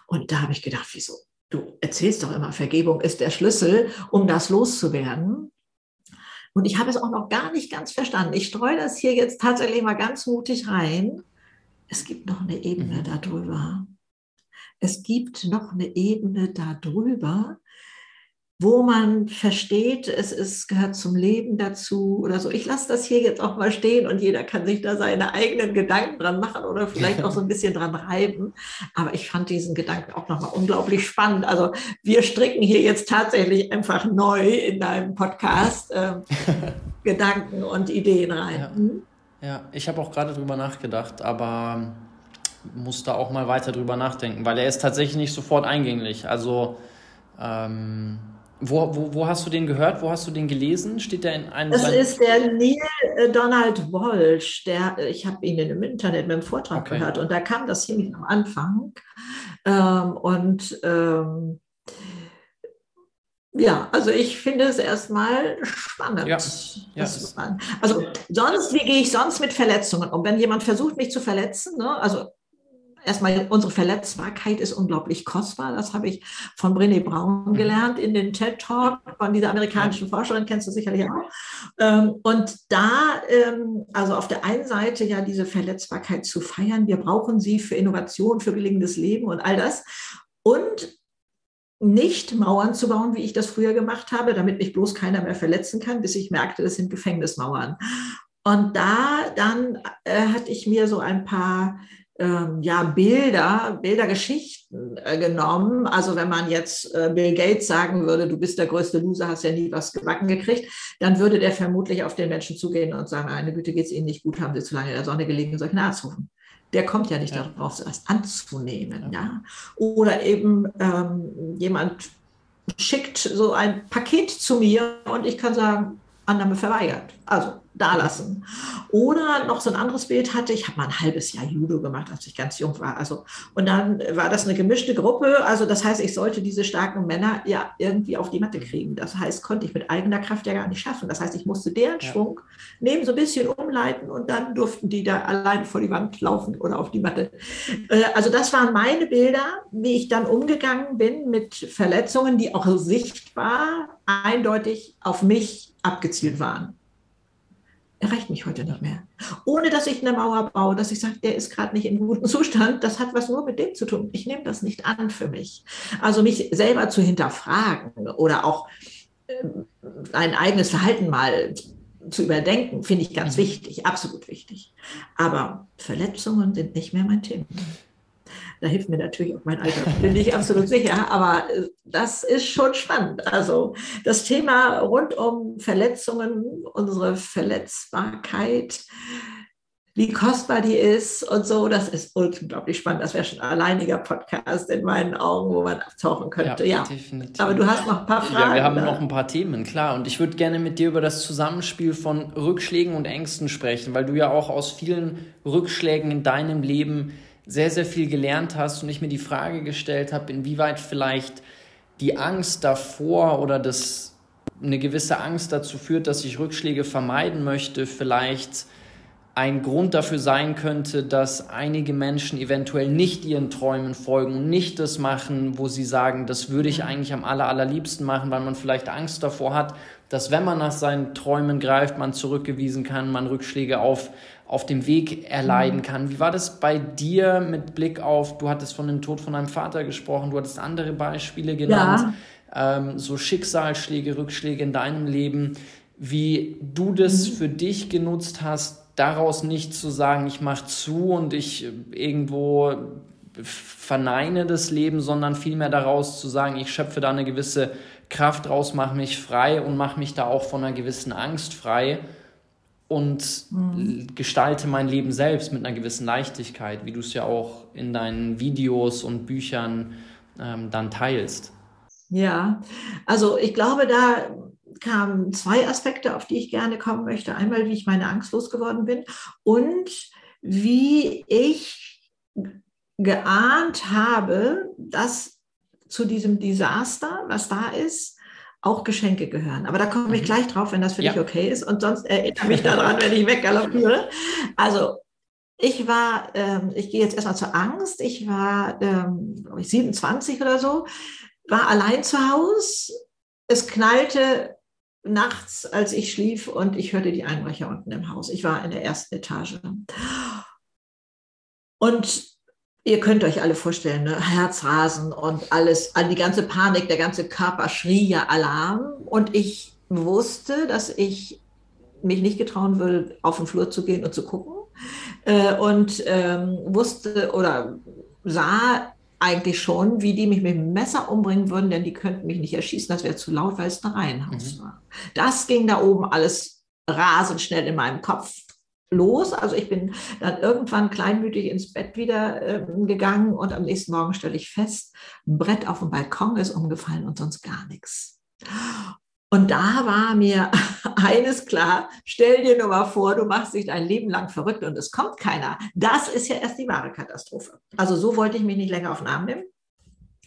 Und da habe ich gedacht, wieso? Du erzählst doch immer, Vergebung ist der Schlüssel, um das loszuwerden. Und ich habe es auch noch gar nicht ganz verstanden. Ich streue das hier jetzt tatsächlich mal ganz mutig rein. Es gibt noch eine Ebene mhm. darüber. Es gibt noch eine Ebene darüber, wo man versteht, es ist, gehört zum Leben dazu oder so. Ich lasse das hier jetzt auch mal stehen und jeder kann sich da seine eigenen Gedanken dran machen oder vielleicht auch so ein bisschen dran reiben. Aber ich fand diesen Gedanken auch nochmal unglaublich spannend. Also wir stricken hier jetzt tatsächlich einfach neu in deinem Podcast äh, Gedanken und Ideen rein.
Ja, hm? ja. ich habe auch gerade drüber nachgedacht, aber muss da auch mal weiter drüber nachdenken, weil er ist tatsächlich nicht sofort eingänglich. Also ähm wo, wo, wo hast du den gehört? Wo hast du den gelesen? Steht der in einem.
Das ist der Neil äh, Donald Walsh. Der, äh, ich habe ihn im Internet mit einem Vortrag okay. gehört und da kam das ziemlich am Anfang. Ähm, und ähm, ja, also ich finde es erstmal spannend. Ja. Ja. Also sonst, wie gehe ich sonst mit Verletzungen um? Wenn jemand versucht, mich zu verletzen, ne, also erstmal unsere Verletzbarkeit ist unglaublich kostbar. Das habe ich von Brené Brown mhm. gelernt in den TED Talk von dieser amerikanischen Forscherin, kennst du sicherlich auch. Ähm, und da, ähm, also auf der einen Seite ja diese Verletzbarkeit zu feiern. Wir brauchen sie für Innovation, für gelingendes Leben und all das. Und nicht Mauern zu bauen, wie ich das früher gemacht habe, damit mich bloß keiner mehr verletzen kann, bis ich merkte, das sind Gefängnismauern. Und da dann äh, hatte ich mir so ein paar ähm, ja, Bilder, Bildergeschichten äh, genommen. Also wenn man jetzt äh, Bill Gates sagen würde, du bist der größte Loser, hast ja nie was gebacken gekriegt, dann würde der vermutlich auf den Menschen zugehen und sagen, eine Güte, geht es Ihnen nicht gut, haben Sie zu lange in der Sonne gelegen, soll ich einen Arzt rufen. Der kommt ja nicht ja. darauf, zuerst anzunehmen. Ja. ja. Oder eben ähm, jemand schickt so ein Paket zu mir und ich kann sagen, Annahme verweigert. Also da lassen. Oder noch so ein anderes Bild hatte, ich habe mal ein halbes Jahr Judo gemacht, als ich ganz jung war. Also, und dann war das eine gemischte Gruppe. Also das heißt, ich sollte diese starken Männer ja irgendwie auf die Matte kriegen. Das heißt, konnte ich mit eigener Kraft ja gar nicht schaffen. Das heißt, ich musste deren ja. Schwung nehmen, so ein bisschen umleiten und dann durften die da allein vor die Wand laufen oder auf die Matte. Äh, also das waren meine Bilder, wie ich dann umgegangen bin mit Verletzungen, die auch sichtbar eindeutig auf mich abgezielt waren erreicht mich heute nicht mehr. Ohne dass ich eine Mauer baue, dass ich sage, der ist gerade nicht in gutem Zustand, das hat was nur mit dem zu tun. Ich nehme das nicht an für mich. Also mich selber zu hinterfragen oder auch äh, ein eigenes Verhalten mal zu überdenken, finde ich ganz mhm. wichtig, absolut wichtig. Aber Verletzungen sind nicht mehr mein Thema. Da hilft mir natürlich auch mein Alter, bin ich absolut sicher. Aber äh, das ist schon spannend. Also das Thema rund um Verletzungen, unsere Verletzbarkeit, wie kostbar die ist und so. Das ist unglaublich spannend. Das wäre schon ein alleiniger Podcast in meinen Augen, wo man abtauchen könnte. Ja, ja. definitiv. Aber du hast noch ein paar Fragen.
Ja, wir haben da. noch ein paar Themen, klar. Und ich würde gerne mit dir über das Zusammenspiel von Rückschlägen und Ängsten sprechen, weil du ja auch aus vielen Rückschlägen in deinem Leben sehr, sehr viel gelernt hast und ich mir die Frage gestellt habe, inwieweit vielleicht die Angst davor oder das eine gewisse Angst dazu führt, dass ich Rückschläge vermeiden möchte, vielleicht ein Grund dafür sein könnte, dass einige Menschen eventuell nicht ihren Träumen folgen und nicht das machen, wo sie sagen, das würde ich eigentlich am aller, allerliebsten machen, weil man vielleicht Angst davor hat, dass wenn man nach seinen Träumen greift, man zurückgewiesen kann, man Rückschläge auf, auf dem Weg erleiden kann. Wie war das bei dir mit Blick auf, du hattest von dem Tod von deinem Vater gesprochen, du hattest andere Beispiele genannt, ja. ähm, so Schicksalsschläge, Rückschläge in deinem Leben, wie du das mhm. für dich genutzt hast, daraus nicht zu sagen, ich mache zu und ich äh, irgendwo verneine das Leben, sondern vielmehr daraus zu sagen, ich schöpfe da eine gewisse Kraft raus, mache mich frei und mache mich da auch von einer gewissen Angst frei und mhm. gestalte mein Leben selbst mit einer gewissen Leichtigkeit, wie du es ja auch in deinen Videos und Büchern ähm, dann teilst.
Ja, also ich glaube, da kamen zwei Aspekte, auf die ich gerne kommen möchte. Einmal, wie ich meine Angst losgeworden bin und wie ich geahnt habe, dass zu diesem Desaster, was da ist, auch Geschenke gehören. Aber da komme ich mhm. gleich drauf, wenn das für ja. dich okay ist. Und sonst erinnere mich daran, wenn ich weggaloppiere. Also ich war, ähm, ich gehe jetzt erstmal zur Angst. Ich war ähm, 27 oder so, war allein zu Hause. Es knallte nachts, als ich schlief und ich hörte die Einbrecher unten im Haus. Ich war in der ersten Etage. Und ihr könnt euch alle vorstellen, ne? Herzrasen und alles, die ganze Panik, der ganze Körper schrie ja Alarm. Und ich wusste, dass ich mich nicht getrauen will, auf den Flur zu gehen und zu gucken. Äh, und ähm, wusste oder sah eigentlich schon, wie die mich mit dem Messer umbringen würden, denn die könnten mich nicht erschießen, das wäre zu laut, weil es ein Reihenhaus mhm. war. Das ging da oben alles rasend schnell in meinem Kopf los. Also ich bin dann irgendwann kleinmütig ins Bett wieder äh, gegangen und am nächsten Morgen stelle ich fest, ein Brett auf dem Balkon ist umgefallen und sonst gar nichts. Und da war mir eines klar, stell dir nur mal vor, du machst dich dein Leben lang verrückt und es kommt keiner. Das ist ja erst die wahre Katastrophe. Also so wollte ich mich nicht länger auf den Arm nehmen,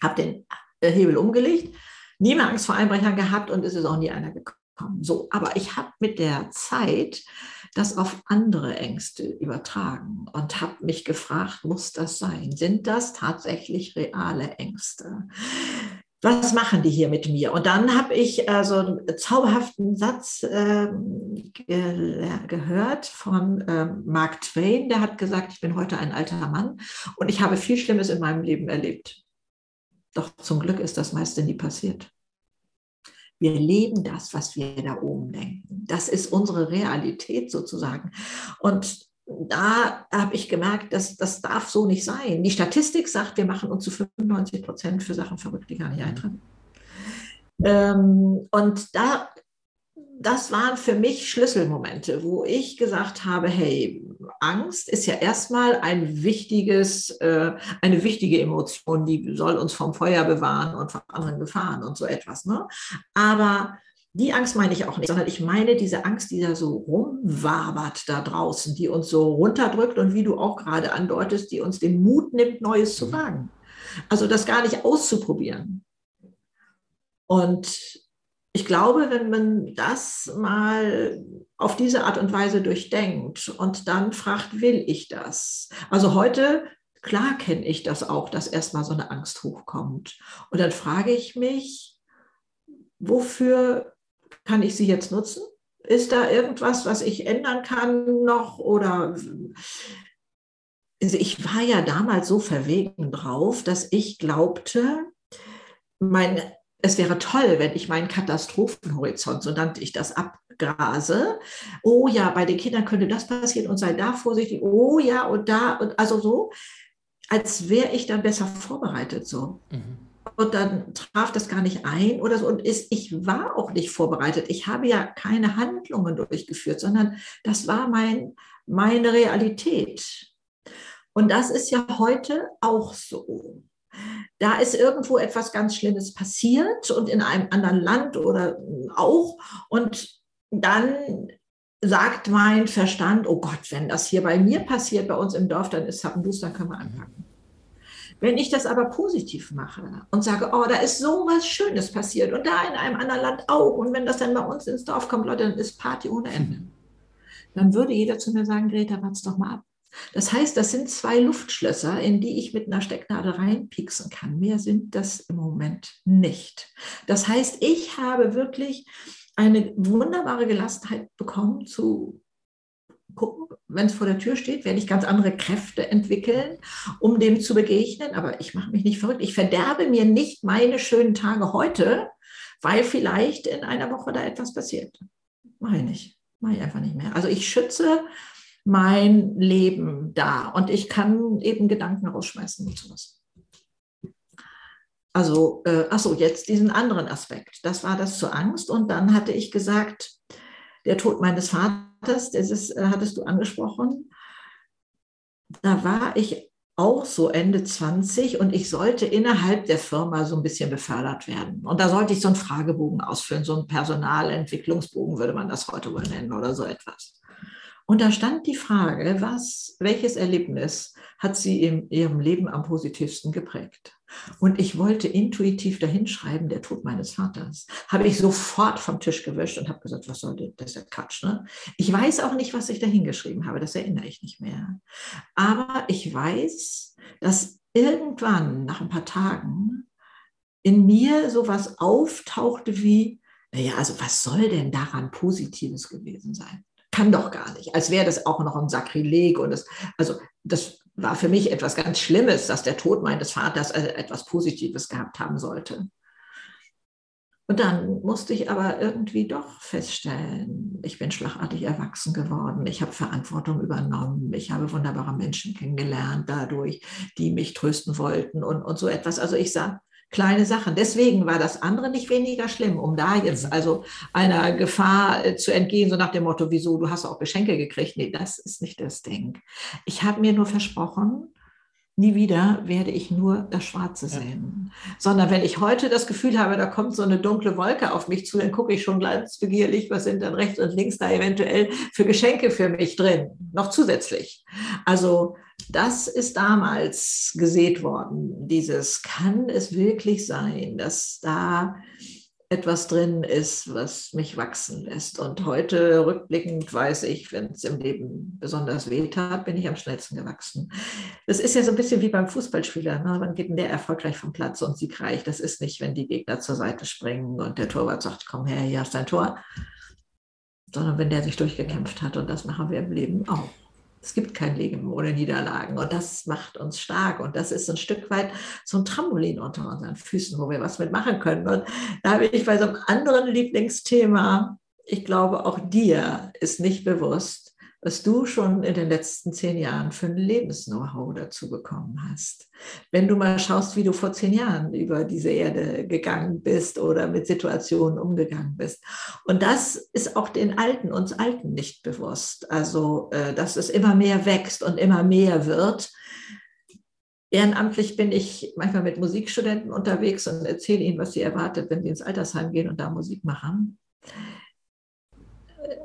habe den äh, Hebel umgelegt, nie mehr Angst vor Einbrechern gehabt und es ist auch nie einer gekommen. So, aber ich habe mit der Zeit das auf andere Ängste übertragen und habe mich gefragt, muss das sein? Sind das tatsächlich reale Ängste? was machen die hier mit mir? Und dann habe ich äh, so einen zauberhaften Satz äh, ge gehört von äh, Mark Twain, der hat gesagt, ich bin heute ein alter Mann und ich habe viel Schlimmes in meinem Leben erlebt. Doch zum Glück ist das meiste nie passiert. Wir leben das, was wir da oben denken. Das ist unsere Realität sozusagen. Und da habe ich gemerkt, dass das darf so nicht sein. Die Statistik sagt, wir machen uns zu 95 Prozent für Sachen verrückt, die gar nicht eintreten. Ähm, und da, das waren für mich Schlüsselmomente, wo ich gesagt habe, hey, Angst ist ja erstmal ein wichtiges, äh, eine wichtige Emotion, die soll uns vom Feuer bewahren und von anderen Gefahren und so etwas. Ne? Aber die Angst meine ich auch nicht, sondern ich meine diese Angst, die da so rumwabert da draußen, die uns so runterdrückt und wie du auch gerade andeutest, die uns den Mut nimmt, Neues zu wagen. Also das gar nicht auszuprobieren. Und ich glaube, wenn man das mal auf diese Art und Weise durchdenkt und dann fragt, will ich das? Also heute, klar kenne ich das auch, dass erstmal so eine Angst hochkommt. Und dann frage ich mich, wofür kann ich sie jetzt nutzen? Ist da irgendwas, was ich ändern kann noch? Oder also ich war ja damals so verwegen drauf, dass ich glaubte, mein, es wäre toll, wenn ich meinen Katastrophenhorizont, so nannte ich das, abgrase. Oh ja, bei den Kindern könnte das passieren und sei da vorsichtig. Oh ja, und da, und also so. als wäre ich dann besser vorbereitet so. Mhm. Und dann traf das gar nicht ein oder so. Und ist, ich war auch nicht vorbereitet. Ich habe ja keine Handlungen durchgeführt, sondern das war mein, meine Realität. Und das ist ja heute auch so. Da ist irgendwo etwas ganz Schlimmes passiert und in einem anderen Land oder auch. Und dann sagt mein Verstand, oh Gott, wenn das hier bei mir passiert, bei uns im Dorf, dann ist Happenbus, dann können wir anpacken. Wenn ich das aber positiv mache und sage, oh, da ist so was Schönes passiert und da in einem anderen Land auch und wenn das dann bei uns ins Dorf kommt, Leute, dann ist Party ohne Ende. Dann würde jeder zu mir sagen, Greta, warte doch mal ab. Das heißt, das sind zwei Luftschlösser, in die ich mit einer Stecknadel reinpieksen kann. Mehr sind das im Moment nicht. Das heißt, ich habe wirklich eine wunderbare Gelassenheit bekommen zu gucken, wenn es vor der Tür steht, werde ich ganz andere Kräfte entwickeln, um dem zu begegnen. Aber ich mache mich nicht verrückt. Ich verderbe mir nicht meine schönen Tage heute, weil vielleicht in einer Woche da etwas passiert. Mache ich nicht. Mache ich einfach nicht mehr. Also ich schütze mein Leben da und ich kann eben Gedanken rausschmeißen und sowas. Also, äh, achso, jetzt diesen anderen Aspekt. Das war das zur Angst. Und dann hatte ich gesagt, der Tod meines Vaters, das ist, äh, hattest du angesprochen. Da war ich auch so Ende 20 und ich sollte innerhalb der Firma so ein bisschen befördert werden. Und da sollte ich so einen Fragebogen ausfüllen, so einen Personalentwicklungsbogen würde man das heute wohl nennen oder so etwas. Und da stand die Frage, was, welches Erlebnis hat sie in ihrem Leben am positivsten geprägt? Und ich wollte intuitiv dahinschreiben, der Tod meines Vaters. Habe ich sofort vom Tisch gewischt und habe gesagt, was soll das? Das ist ja Quatsch. Ne? Ich weiß auch nicht, was ich dahingeschrieben habe, das erinnere ich nicht mehr. Aber ich weiß, dass irgendwann nach ein paar Tagen in mir sowas auftauchte wie, naja, also was soll denn daran Positives gewesen sein? Kann doch gar nicht, als wäre das auch noch ein Sakrileg. Und das, also das war für mich etwas ganz Schlimmes, dass der Tod meines Vaters äh, etwas Positives gehabt haben sollte. Und dann musste ich aber irgendwie doch feststellen, ich bin schlagartig erwachsen geworden, ich habe Verantwortung übernommen, ich habe wunderbare Menschen kennengelernt dadurch, die mich trösten wollten und, und so etwas. Also ich sah kleine Sachen. Deswegen war das andere nicht weniger schlimm, um da jetzt mhm. also einer Gefahr äh, zu entgehen, so nach dem Motto, wieso, du hast auch Geschenke gekriegt. Nee, das ist nicht das Ding. Ich habe mir nur versprochen, nie wieder werde ich nur das Schwarze sehen. Ja. Sondern wenn ich heute das Gefühl habe, da kommt so eine dunkle Wolke auf mich zu, dann gucke ich schon ganz begierlich, was sind dann rechts und links da eventuell für Geschenke für mich drin, noch zusätzlich. Also das ist damals gesät worden. Dieses kann es wirklich sein, dass da etwas drin ist, was mich wachsen lässt. Und heute rückblickend weiß ich, wenn es im Leben besonders weh tat, bin ich am schnellsten gewachsen. Das ist ja so ein bisschen wie beim Fußballspieler. Ne? Wann geht denn der erfolgreich vom Platz und siegreich? Das ist nicht, wenn die Gegner zur Seite springen und der Torwart sagt, komm her, hier hast dein Tor. Sondern wenn der sich durchgekämpft hat. Und das machen wir im Leben auch. Es gibt kein Leben ohne Niederlagen und das macht uns stark und das ist ein Stück weit so ein Trampolin unter unseren Füßen, wo wir was mitmachen können. Und da bin ich bei so einem anderen Lieblingsthema. Ich glaube, auch dir ist nicht bewusst, was du schon in den letzten zehn Jahren für ein Lebens-Know-how dazu bekommen hast. Wenn du mal schaust, wie du vor zehn Jahren über diese Erde gegangen bist oder mit Situationen umgegangen bist. Und das ist auch den Alten, uns Alten nicht bewusst. Also, äh, dass es immer mehr wächst und immer mehr wird. Ehrenamtlich bin ich manchmal mit Musikstudenten unterwegs und erzähle ihnen, was sie erwartet, wenn sie ins Altersheim gehen und da Musik machen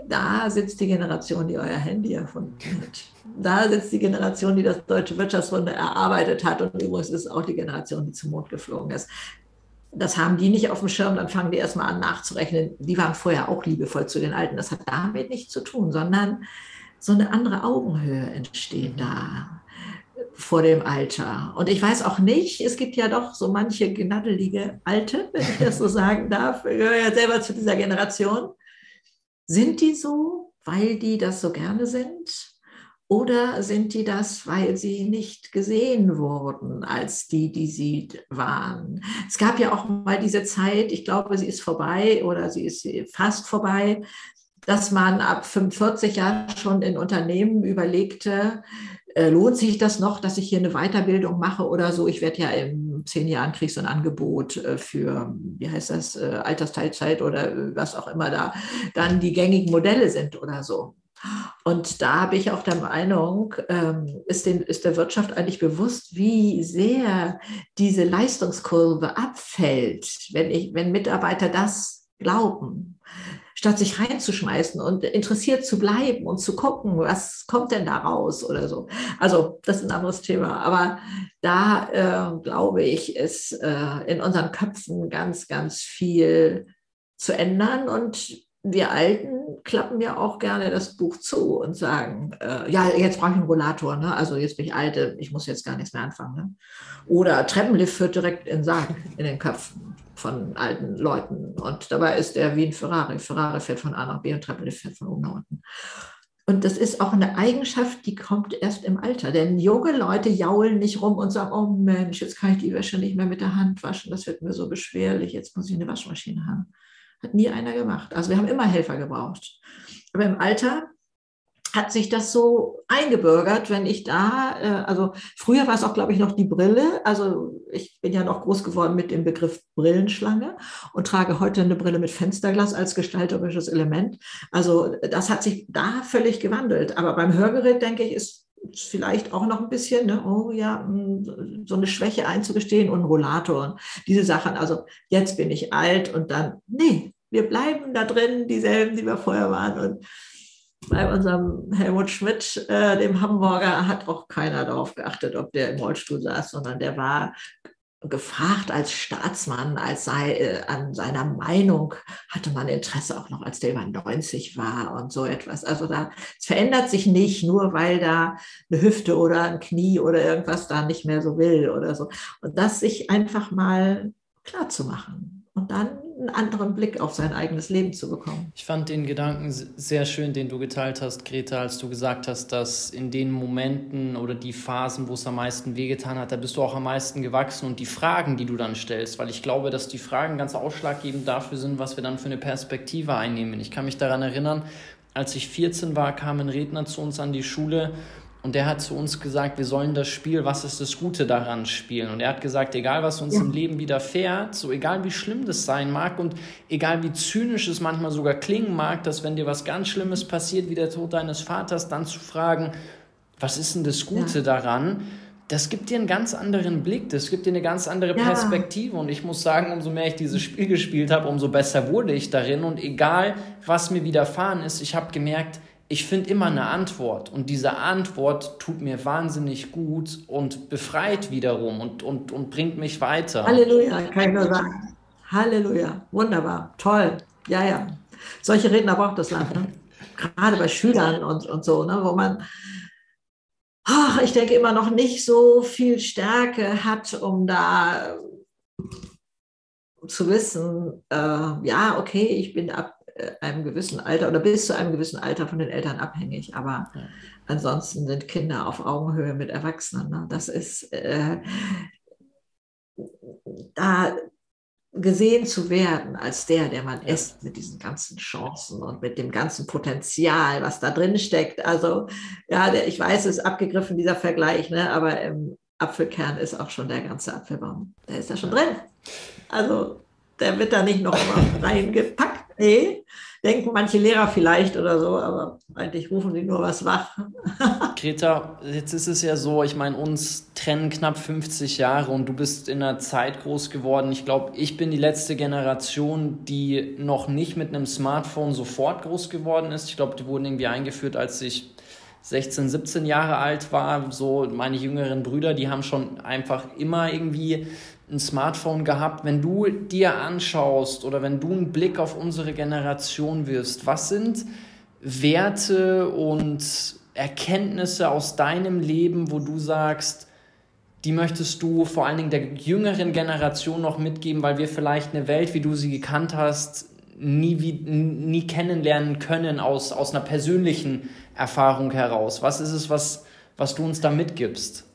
da sitzt die Generation, die euer Handy erfunden hat. Da sitzt die Generation, die das deutsche Wirtschaftswunder erarbeitet hat. Und übrigens ist auch die Generation, die zum Mond geflogen ist. Das haben die nicht auf dem Schirm, dann fangen die erstmal an nachzurechnen. Die waren vorher auch liebevoll zu den Alten. Das hat damit nichts zu tun, sondern so eine andere Augenhöhe entsteht da vor dem Alter. Und ich weiß auch nicht, es gibt ja doch so manche gnaddelige Alte, wenn ich das so sagen darf. Ich gehöre ja selber zu dieser Generation sind die so, weil die das so gerne sind? Oder sind die das, weil sie nicht gesehen wurden als die, die sie waren? Es gab ja auch mal diese Zeit, ich glaube, sie ist vorbei oder sie ist fast vorbei, dass man ab 45 Jahren schon in Unternehmen überlegte, äh, lohnt sich das noch, dass ich hier eine Weiterbildung mache oder so? Ich werde ja in zehn Jahren kriege so ein Angebot äh, für, wie heißt das, äh, Altersteilzeit oder was auch immer da dann die gängigen Modelle sind oder so. Und da bin ich auch der Meinung, ähm, ist, den, ist der Wirtschaft eigentlich bewusst, wie sehr diese Leistungskurve abfällt, wenn, ich, wenn Mitarbeiter das glauben statt sich reinzuschmeißen und interessiert zu bleiben und zu gucken, was kommt denn da raus oder so. Also das ist ein anderes Thema. Aber da äh, glaube ich, ist äh, in unseren Köpfen ganz, ganz viel zu ändern. Und wir Alten klappen ja auch gerne das Buch zu und sagen, äh, ja, jetzt brauche ich einen Rollator, ne? also jetzt bin ich alte, ich muss jetzt gar nichts mehr anfangen. Ne? Oder Treppenlift führt direkt in Sarg, in den Köpfen von alten Leuten. Und dabei ist er wie ein Ferrari. Ferrari fährt von A nach B und Treppenlift fährt von oben nach unten. Und das ist auch eine Eigenschaft, die kommt erst im Alter. Denn junge Leute jaulen nicht rum und sagen, oh Mensch, jetzt kann ich die Wäsche nicht mehr mit der Hand waschen, das wird mir so beschwerlich, jetzt muss ich eine Waschmaschine haben. Hat nie einer gemacht. Also wir haben immer Helfer gebraucht. Aber im Alter hat sich das so eingebürgert, wenn ich da, äh, also früher war es auch, glaube ich, noch die Brille. Also ich bin ja noch groß geworden mit dem Begriff Brillenschlange und trage heute eine Brille mit Fensterglas als gestalterisches Element. Also das hat sich da völlig gewandelt. Aber beim Hörgerät, denke ich, ist vielleicht auch noch ein bisschen, ne, oh ja, hm, so eine Schwäche einzugestehen und Rollator und diese Sachen. Also jetzt bin ich alt und dann, nee, wir bleiben da drin, dieselben, die wir vorher waren. Und bei unserem Helmut Schmidt, äh, dem Hamburger, hat auch keiner darauf geachtet, ob der im Rollstuhl saß, sondern der war gefragt als Staatsmann, als sei äh, an seiner Meinung hatte man Interesse auch noch, als der über 90 war und so etwas. Also da es verändert sich nicht, nur weil da eine Hüfte oder ein Knie oder irgendwas da nicht mehr so will oder so. Und das sich einfach mal klar zu machen und dann einen anderen Blick auf sein eigenes Leben zu bekommen.
Ich fand den Gedanken sehr schön, den du geteilt hast, Greta, als du gesagt hast, dass in den Momenten oder die Phasen, wo es am meisten wehgetan hat, da bist du auch am meisten gewachsen und die Fragen, die du dann stellst, weil ich glaube, dass die Fragen ganz ausschlaggebend dafür sind, was wir dann für eine Perspektive einnehmen. Ich kann mich daran erinnern, als ich 14 war, kam ein Redner zu uns an die Schule und der hat zu uns gesagt, wir sollen das Spiel, was ist das Gute daran spielen. Und er hat gesagt, egal was uns ja. im Leben widerfährt, so egal wie schlimm das sein mag und egal wie zynisch es manchmal sogar klingen mag, dass wenn dir was ganz Schlimmes passiert, wie der Tod deines Vaters, dann zu fragen, was ist denn das Gute ja. daran? Das gibt dir einen ganz anderen Blick, das gibt dir eine ganz andere Perspektive. Ja. Und ich muss sagen, umso mehr ich dieses Spiel gespielt habe, umso besser wurde ich darin. Und egal, was mir widerfahren ist, ich habe gemerkt, ich finde immer eine Antwort und diese Antwort tut mir wahnsinnig gut und befreit wiederum und, und, und bringt mich weiter.
Halleluja, kann ich nur sagen. Halleluja, wunderbar, toll. Ja, ja. Solche Redner braucht das Land, ne? gerade bei Schülern und, und so, ne? wo man, ach, ich denke, immer noch nicht so viel Stärke hat, um da zu wissen, äh, ja, okay, ich bin ab einem gewissen Alter oder bis zu einem gewissen Alter von den Eltern abhängig. Aber ja. ansonsten sind Kinder auf Augenhöhe mit Erwachsenen. Ne? Das ist äh, da gesehen zu werden als der, der man ist, mit diesen ganzen Chancen und mit dem ganzen Potenzial, was da drin steckt. Also, ja, der, ich weiß, es ist abgegriffen, dieser Vergleich, ne? aber im Apfelkern ist auch schon der ganze Apfelbaum. Der ist da schon drin. Also, der wird da nicht noch mal reingepackt Nee, denken manche Lehrer vielleicht oder so, aber eigentlich rufen die nur was wach.
Greta, jetzt ist es ja so, ich meine, uns trennen knapp 50 Jahre und du bist in einer Zeit groß geworden. Ich glaube, ich bin die letzte Generation, die noch nicht mit einem Smartphone sofort groß geworden ist. Ich glaube, die wurden irgendwie eingeführt, als ich 16, 17 Jahre alt war. So meine jüngeren Brüder, die haben schon einfach immer irgendwie ein Smartphone gehabt. Wenn du dir anschaust oder wenn du einen Blick auf unsere Generation wirst, was sind Werte und Erkenntnisse aus deinem Leben, wo du sagst, die möchtest du vor allen Dingen der jüngeren Generation noch mitgeben, weil wir vielleicht eine Welt, wie du sie gekannt hast, nie, wie, nie kennenlernen können aus, aus einer persönlichen Erfahrung heraus? Was ist es, was, was du uns da mitgibst?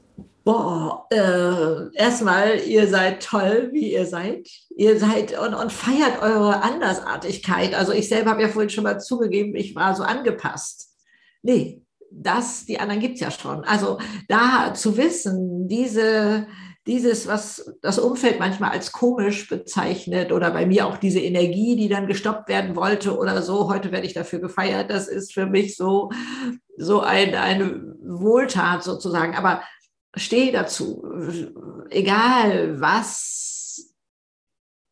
Boah, äh, erstmal, ihr seid toll, wie ihr seid. Ihr seid und, und feiert eure Andersartigkeit. Also ich selber habe ja vorhin schon mal zugegeben, ich war so angepasst. Nee, das, die anderen gibt es ja schon. Also da zu wissen, diese, dieses, was das Umfeld manchmal als komisch bezeichnet oder bei mir auch diese Energie, die dann gestoppt werden wollte oder so, heute werde ich dafür gefeiert, das ist für mich so, so ein, eine Wohltat sozusagen. Aber stehe dazu, egal was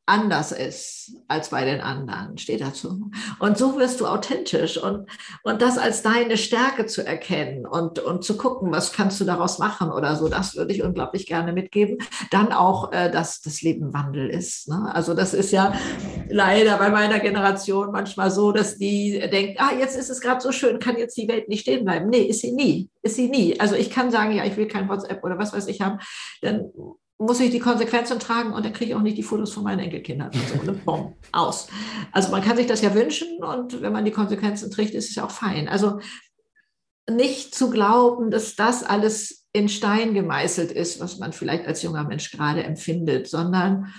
anders ist als bei den anderen. Steh dazu. Und so wirst du authentisch und, und das als deine Stärke zu erkennen und, und zu gucken, was kannst du daraus machen oder so, das würde ich unglaublich gerne mitgeben. Dann auch, äh, dass das Leben Wandel ist. Ne? Also das ist ja leider bei meiner Generation manchmal so, dass die denkt, ah, jetzt ist es gerade so schön, kann jetzt die Welt nicht stehen bleiben. Nee, ist sie nie. Ist sie nie. Also ich kann sagen, ja, ich will kein WhatsApp oder was weiß ich haben. Dann muss ich die Konsequenzen tragen und dann kriege ich auch nicht die Fotos von meinen Enkelkindern. So, ne? Bom, aus. Also man kann sich das ja wünschen und wenn man die Konsequenzen trägt, ist es ja auch fein. Also nicht zu glauben, dass das alles in Stein gemeißelt ist, was man vielleicht als junger Mensch gerade empfindet, sondern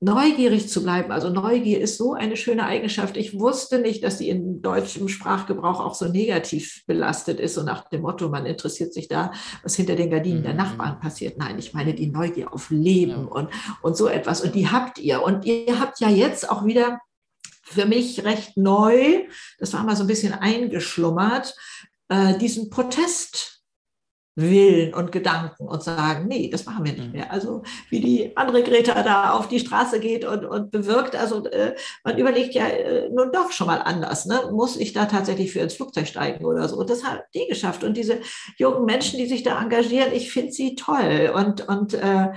neugierig zu bleiben. Also Neugier ist so eine schöne Eigenschaft. Ich wusste nicht, dass die in deutschem Sprachgebrauch auch so negativ belastet ist und nach dem Motto, man interessiert sich da, was hinter den Gardinen mhm. der Nachbarn passiert. Nein, ich meine die Neugier auf Leben ja. und, und so etwas. Und die habt ihr. Und ihr habt ja jetzt auch wieder für mich recht neu, das war mal so ein bisschen eingeschlummert, äh, diesen Protest Willen und Gedanken und sagen, nee, das machen wir nicht mhm. mehr. Also wie die andere Greta da auf die Straße geht und, und bewirkt, also äh, man überlegt ja äh, nun doch schon mal anders, ne? muss ich da tatsächlich für ins Flugzeug steigen oder so. Und das hat die geschafft. Und diese jungen Menschen, die sich da engagieren, ich finde sie toll. Und, und äh,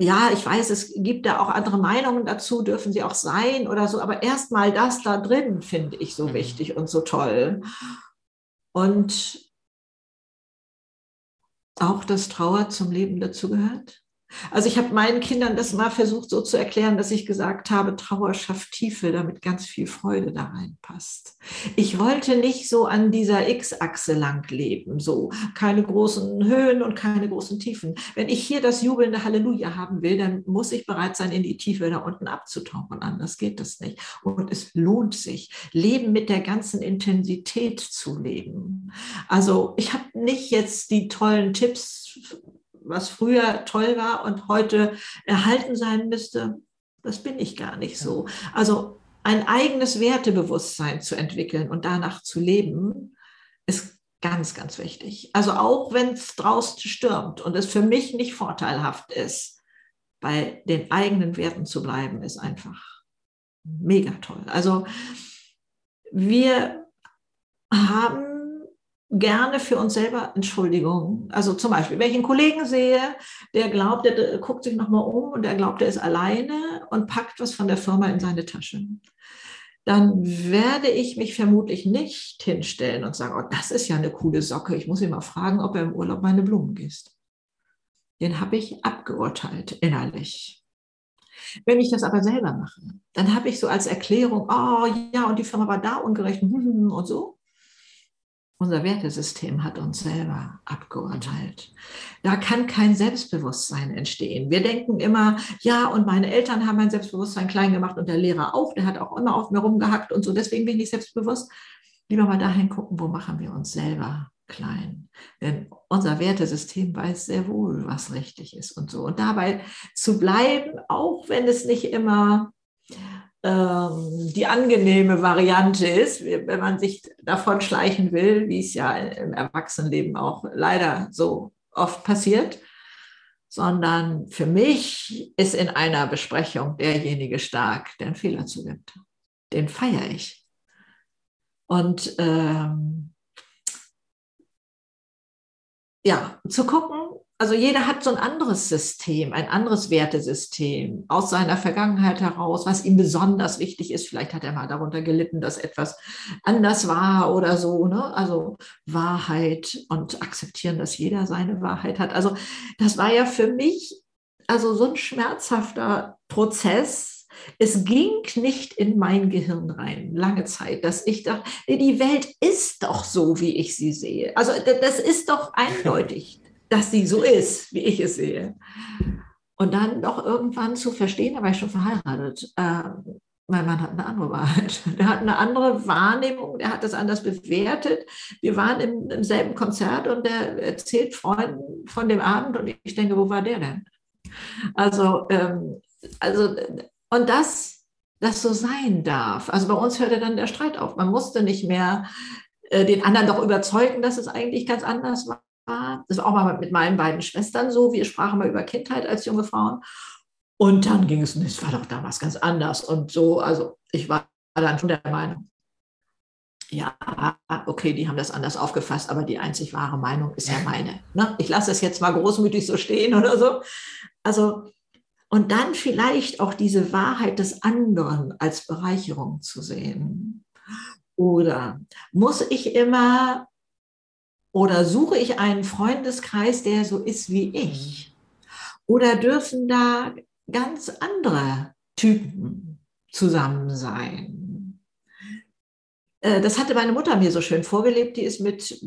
ja, ich weiß, es gibt da auch andere Meinungen dazu, dürfen sie auch sein oder so, aber erstmal das da drin finde ich so mhm. wichtig und so toll. Und auch dass Trauer zum Leben dazugehört? Also ich habe meinen Kindern das mal versucht so zu erklären, dass ich gesagt habe, Trauer schafft Tiefe, damit ganz viel Freude da reinpasst. Ich wollte nicht so an dieser X-Achse lang leben, so keine großen Höhen und keine großen Tiefen. Wenn ich hier das jubelnde Halleluja haben will, dann muss ich bereit sein, in die Tiefe da unten abzutauchen. Anders geht das nicht. Und es lohnt sich, Leben mit der ganzen Intensität zu leben. Also ich habe nicht jetzt die tollen Tipps was früher toll war und heute erhalten sein müsste, das bin ich gar nicht so. Also ein eigenes Wertebewusstsein zu entwickeln und danach zu leben, ist ganz, ganz wichtig. Also auch wenn es draußen stürmt und es für mich nicht vorteilhaft ist, bei den eigenen Werten zu bleiben, ist einfach mega toll. Also wir haben gerne für uns selber Entschuldigung. Also zum Beispiel, wenn ich einen Kollegen sehe, der glaubt, der guckt sich nochmal um und der glaubt, er ist alleine und packt was von der Firma in seine Tasche, dann werde ich mich vermutlich nicht hinstellen und sagen, oh, das ist ja eine coole Socke. Ich muss ihn mal fragen, ob er im Urlaub meine Blumen gießt. Den habe ich abgeurteilt innerlich. Wenn ich das aber selber mache, dann habe ich so als Erklärung, oh ja, und die Firma war da ungerecht und so. Unser Wertesystem hat uns selber abgeurteilt. Da kann kein Selbstbewusstsein entstehen. Wir denken immer, ja, und meine Eltern haben mein Selbstbewusstsein klein gemacht und der Lehrer auch, der hat auch immer auf mir rumgehackt und so, deswegen bin ich nicht selbstbewusst. Lieber mal dahin gucken, wo machen wir uns selber klein. Denn unser Wertesystem weiß sehr wohl, was richtig ist und so. Und dabei zu bleiben, auch wenn es nicht immer die angenehme Variante ist, wenn man sich davon schleichen will, wie es ja im Erwachsenenleben auch leider so oft passiert, sondern für mich ist in einer Besprechung derjenige stark, der einen Fehler zugibt. Den feiere ich. Und ähm, ja, zu gucken, also jeder hat so ein anderes System, ein anderes Wertesystem aus seiner Vergangenheit heraus, was ihm besonders wichtig ist. Vielleicht hat er mal darunter gelitten, dass etwas anders war oder so. Ne? Also Wahrheit und akzeptieren, dass jeder seine Wahrheit hat. Also das war ja für mich also so ein schmerzhafter Prozess, es ging nicht in mein Gehirn rein, lange Zeit, dass ich dachte, die Welt ist doch so, wie ich sie sehe. Also das ist doch eindeutig, dass sie so ist, wie ich es sehe. Und dann doch irgendwann zu verstehen, da war ich schon verheiratet, äh, mein Mann hat eine andere Wahrheit. Der hat eine andere Wahrnehmung, der hat das anders bewertet. Wir waren im, im selben Konzert und der erzählt Freunden von dem Abend und ich denke, wo war der denn? Also, ähm, also und das, das so sein darf. Also bei uns hörte dann der Streit auf. Man musste nicht mehr äh, den anderen doch überzeugen, dass es eigentlich ganz anders war. Das war auch mal mit meinen beiden Schwestern so. Wir sprachen mal über Kindheit als junge Frauen. Und dann ging es, es war doch damals ganz anders und so. Also ich war dann schon der Meinung, ja, okay, die haben das anders aufgefasst, aber die einzig wahre Meinung ist ja meine. Ne? Ich lasse es jetzt mal großmütig so stehen oder so. Also, und dann vielleicht auch diese Wahrheit des anderen als Bereicherung zu sehen. Oder muss ich immer oder suche ich einen Freundeskreis, der so ist wie ich? Oder dürfen da ganz andere Typen zusammen sein. Äh, das hatte meine Mutter mir so schön vorgelebt. Die ist mit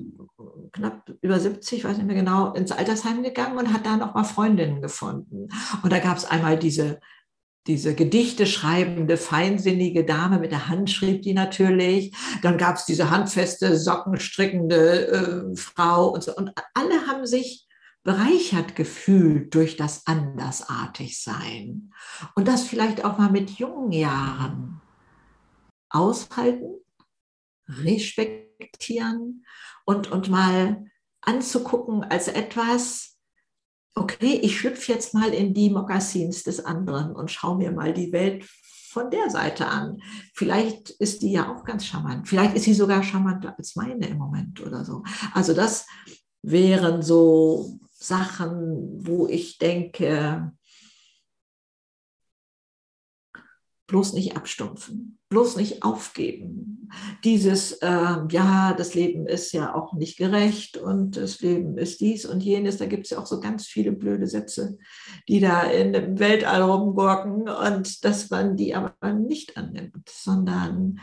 knapp über 70, weiß nicht mehr genau, ins Altersheim gegangen und hat da nochmal Freundinnen gefunden. Und da gab es einmal diese, diese Gedichte schreibende, feinsinnige Dame mit der Hand schrieb die natürlich. Dann gab es diese handfeste, sockenstrickende äh, Frau und so. Und alle haben sich bereichert gefühlt durch das Andersartigsein. Und das vielleicht auch mal mit jungen Jahren aushalten, respektieren und, und mal anzugucken als etwas, okay, ich schlüpfe jetzt mal in die Mokassins des anderen und schaue mir mal die Welt von der Seite an. Vielleicht ist die ja auch ganz charmant. Vielleicht ist sie sogar charmanter als meine im Moment oder so. Also das wären so Sachen, wo ich denke, bloß nicht abstumpfen, bloß nicht aufgeben. Dieses, äh, ja, das Leben ist ja auch nicht gerecht und das Leben ist dies und jenes, da gibt es ja auch so ganz viele blöde Sätze, die da in dem Weltall rumgurken und dass man die aber nicht annimmt, sondern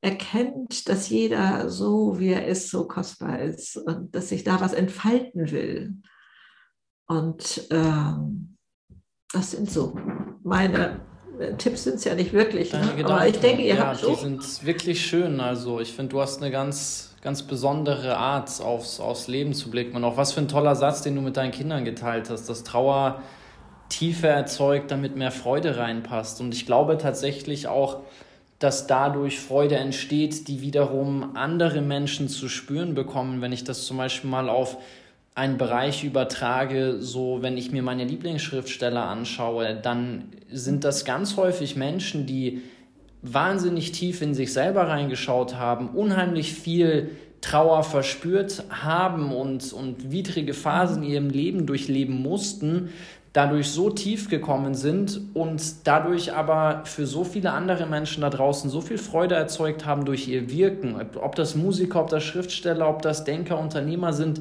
erkennt, dass jeder so, wie er ist, so kostbar ist und dass sich da was entfalten will. Und ähm, das sind so meine äh, Tipps sind es ja nicht wirklich. Ne? Aber ich denke, ihr
ja,
habt
die so. sind wirklich schön. Also ich finde, du hast eine ganz, ganz besondere Art, aufs, aufs Leben zu blicken. Und auch was für ein toller Satz, den du mit deinen Kindern geteilt hast, dass Trauer Tiefe erzeugt, damit mehr Freude reinpasst. Und ich glaube tatsächlich auch, dass dadurch Freude entsteht, die wiederum andere Menschen zu spüren bekommen. Wenn ich das zum Beispiel mal auf einen Bereich übertrage, so wenn ich mir meine Lieblingsschriftsteller anschaue, dann sind das ganz häufig Menschen, die wahnsinnig tief in sich selber reingeschaut haben, unheimlich viel Trauer verspürt haben und, und widrige Phasen in ihrem Leben durchleben mussten, dadurch so tief gekommen sind und dadurch aber für so viele andere Menschen da draußen so viel Freude erzeugt haben durch ihr Wirken. Ob das Musiker, ob das Schriftsteller, ob das Denker, Unternehmer sind,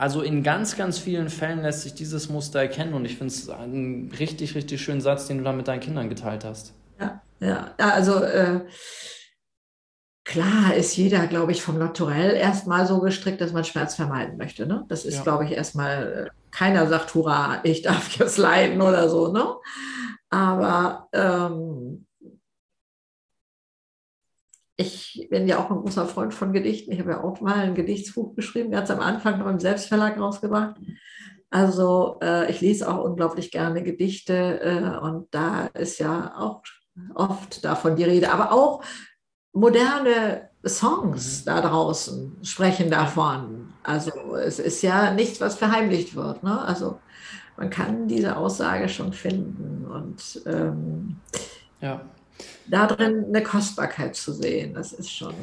also in ganz, ganz vielen Fällen lässt sich dieses Muster erkennen und ich finde es einen richtig, richtig schönen Satz, den du da mit deinen Kindern geteilt hast.
Ja, ja, also äh, klar ist jeder, glaube ich, vom Naturell erstmal so gestrickt, dass man Schmerz vermeiden möchte. Ne? Das ist, ja. glaube ich, erstmal, äh, keiner sagt, hurra, ich darf jetzt leiden oder so. Ne? Aber ähm, ich bin ja auch ein großer Freund von Gedichten. Ich habe ja auch mal ein Gedichtsbuch geschrieben, ganz am Anfang noch im Selbstverlag rausgebracht. Also äh, ich lese auch unglaublich gerne Gedichte äh, und da ist ja auch oft davon die Rede. Aber auch moderne Songs da draußen sprechen davon. Also es ist ja nichts, was verheimlicht wird. Ne? Also man kann diese Aussage schon finden und ähm,
ja
darin eine Kostbarkeit zu sehen, das ist schon,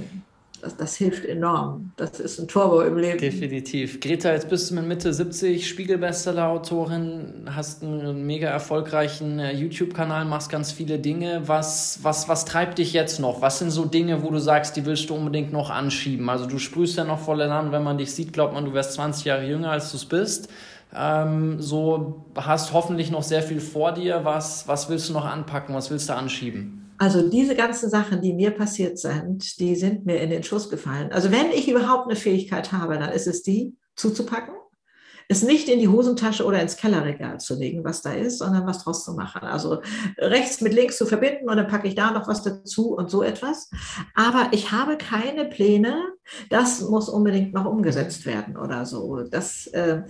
das, das, hilft enorm. Das ist ein Turbo im Leben.
Definitiv. Greta, jetzt bist du mit Mitte 70, Spiegel-Bestseller-Autorin, hast einen mega erfolgreichen äh, YouTube-Kanal, machst ganz viele Dinge. Was, was, was treibt dich jetzt noch? Was sind so Dinge, wo du sagst, die willst du unbedingt noch anschieben? Also du sprühst ja noch voll Elan, wenn man dich sieht, glaubt man, du wärst 20 Jahre jünger, als du es bist. ähm, so hast hoffentlich noch sehr viel vor dir. Was, was willst du noch anpacken? Was willst du anschieben?
Also diese ganzen Sachen, die mir passiert sind, die sind mir in den Schuss gefallen. Also wenn ich überhaupt eine Fähigkeit habe, dann ist es die, zuzupacken, es nicht in die Hosentasche oder ins Kellerregal zu legen, was da ist, sondern was draus zu machen. Also rechts mit links zu verbinden und dann packe ich da noch was dazu und so etwas. Aber ich habe keine Pläne, das muss unbedingt noch umgesetzt werden oder so. Das, äh,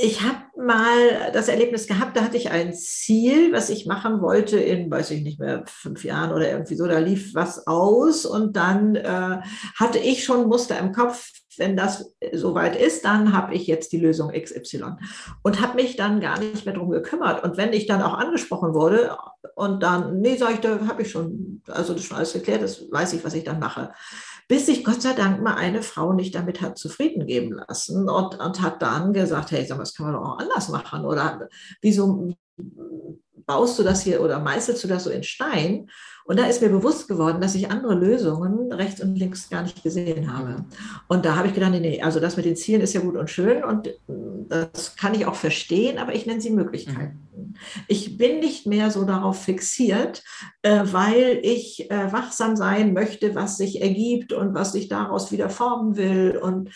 ich habe mal das Erlebnis gehabt, da hatte ich ein Ziel, was ich machen wollte in, weiß ich nicht mehr, fünf Jahren oder irgendwie so, da lief was aus und dann äh, hatte ich schon Muster im Kopf, wenn das soweit ist, dann habe ich jetzt die Lösung XY und habe mich dann gar nicht mehr drum gekümmert. Und wenn ich dann auch angesprochen wurde und dann, nee, sage ich, da habe ich schon, also das ist schon alles geklärt, das weiß ich, was ich dann mache bis sich Gott sei Dank mal eine Frau nicht damit hat zufrieden geben lassen und, und hat dann gesagt, hey, sag mal, das kann man doch auch anders machen oder wieso baust du das hier oder meißelst du das so in Stein? Und da ist mir bewusst geworden, dass ich andere Lösungen rechts und links gar nicht gesehen habe. Und da habe ich gedacht, nee, nee, also das mit den Zielen ist ja gut und schön und das kann ich auch verstehen, aber ich nenne sie Möglichkeiten. Mhm. Ich bin nicht mehr so darauf fixiert, äh, weil ich äh, wachsam sein möchte, was sich ergibt und was sich daraus wieder formen will. Und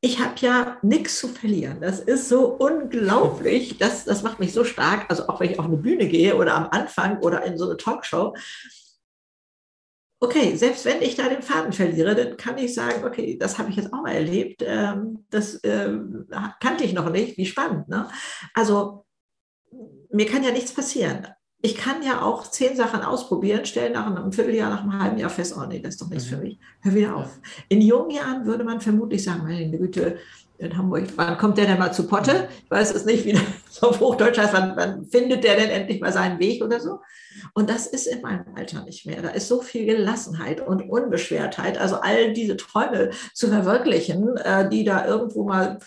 ich habe ja nichts zu verlieren. Das ist so unglaublich. Das, das macht mich so stark. Also auch wenn ich auf eine Bühne gehe oder am Anfang oder in so eine Talkshow. Okay, selbst wenn ich da den Faden verliere, dann kann ich sagen, okay, das habe ich jetzt auch mal erlebt. Ähm, das ähm, kannte ich noch nicht. Wie spannend. Ne? Also mir kann ja nichts passieren ich kann ja auch zehn Sachen ausprobieren, stellen nach einem Vierteljahr, nach einem halben Jahr fest, oh nee, das ist doch nichts mhm. für mich. Hör wieder auf. In jungen Jahren würde man vermutlich sagen, meine Güte, in Hamburg, wann kommt der denn mal zu Potte? Ich weiß es nicht, wie das auf Hochdeutsch heißt, wann, wann findet der denn endlich mal seinen Weg oder so? Und das ist in meinem Alter nicht mehr. Da ist so viel Gelassenheit und Unbeschwertheit, also all diese Träume zu verwirklichen, äh, die da irgendwo mal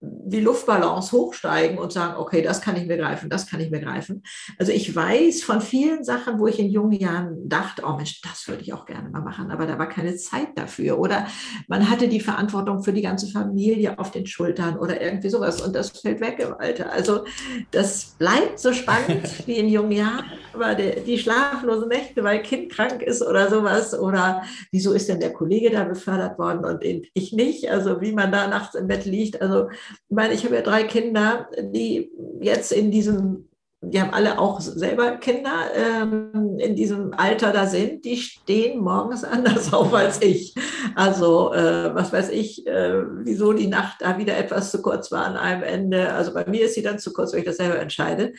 wie Luftballons hochsteigen und sagen, okay, das kann ich mir greifen, das kann ich mir greifen. Also ich weiß von vielen Sachen, wo ich in jungen Jahren dachte, oh Mensch, das würde ich auch gerne mal machen, aber da war keine Zeit dafür. Oder man hatte die Verantwortung für die ganze Familie auf den Schultern oder irgendwie sowas und das fällt weg im Alter. Also das bleibt so spannend wie in jungen Jahren, aber die, die schlaflosen Nächte, weil Kind krank ist oder sowas oder wieso ist denn der Kollege da befördert worden und ich nicht? Also wie man da nachts im Bett liegt. Also ich meine, ich habe ja drei Kinder, die jetzt in diesem, die haben alle auch selber Kinder, ähm, in diesem Alter da sind, die stehen morgens anders auf als ich. Also, äh, was weiß ich, äh, wieso die Nacht da wieder etwas zu kurz war an einem Ende. Also bei mir ist sie dann zu kurz, weil ich das selber entscheide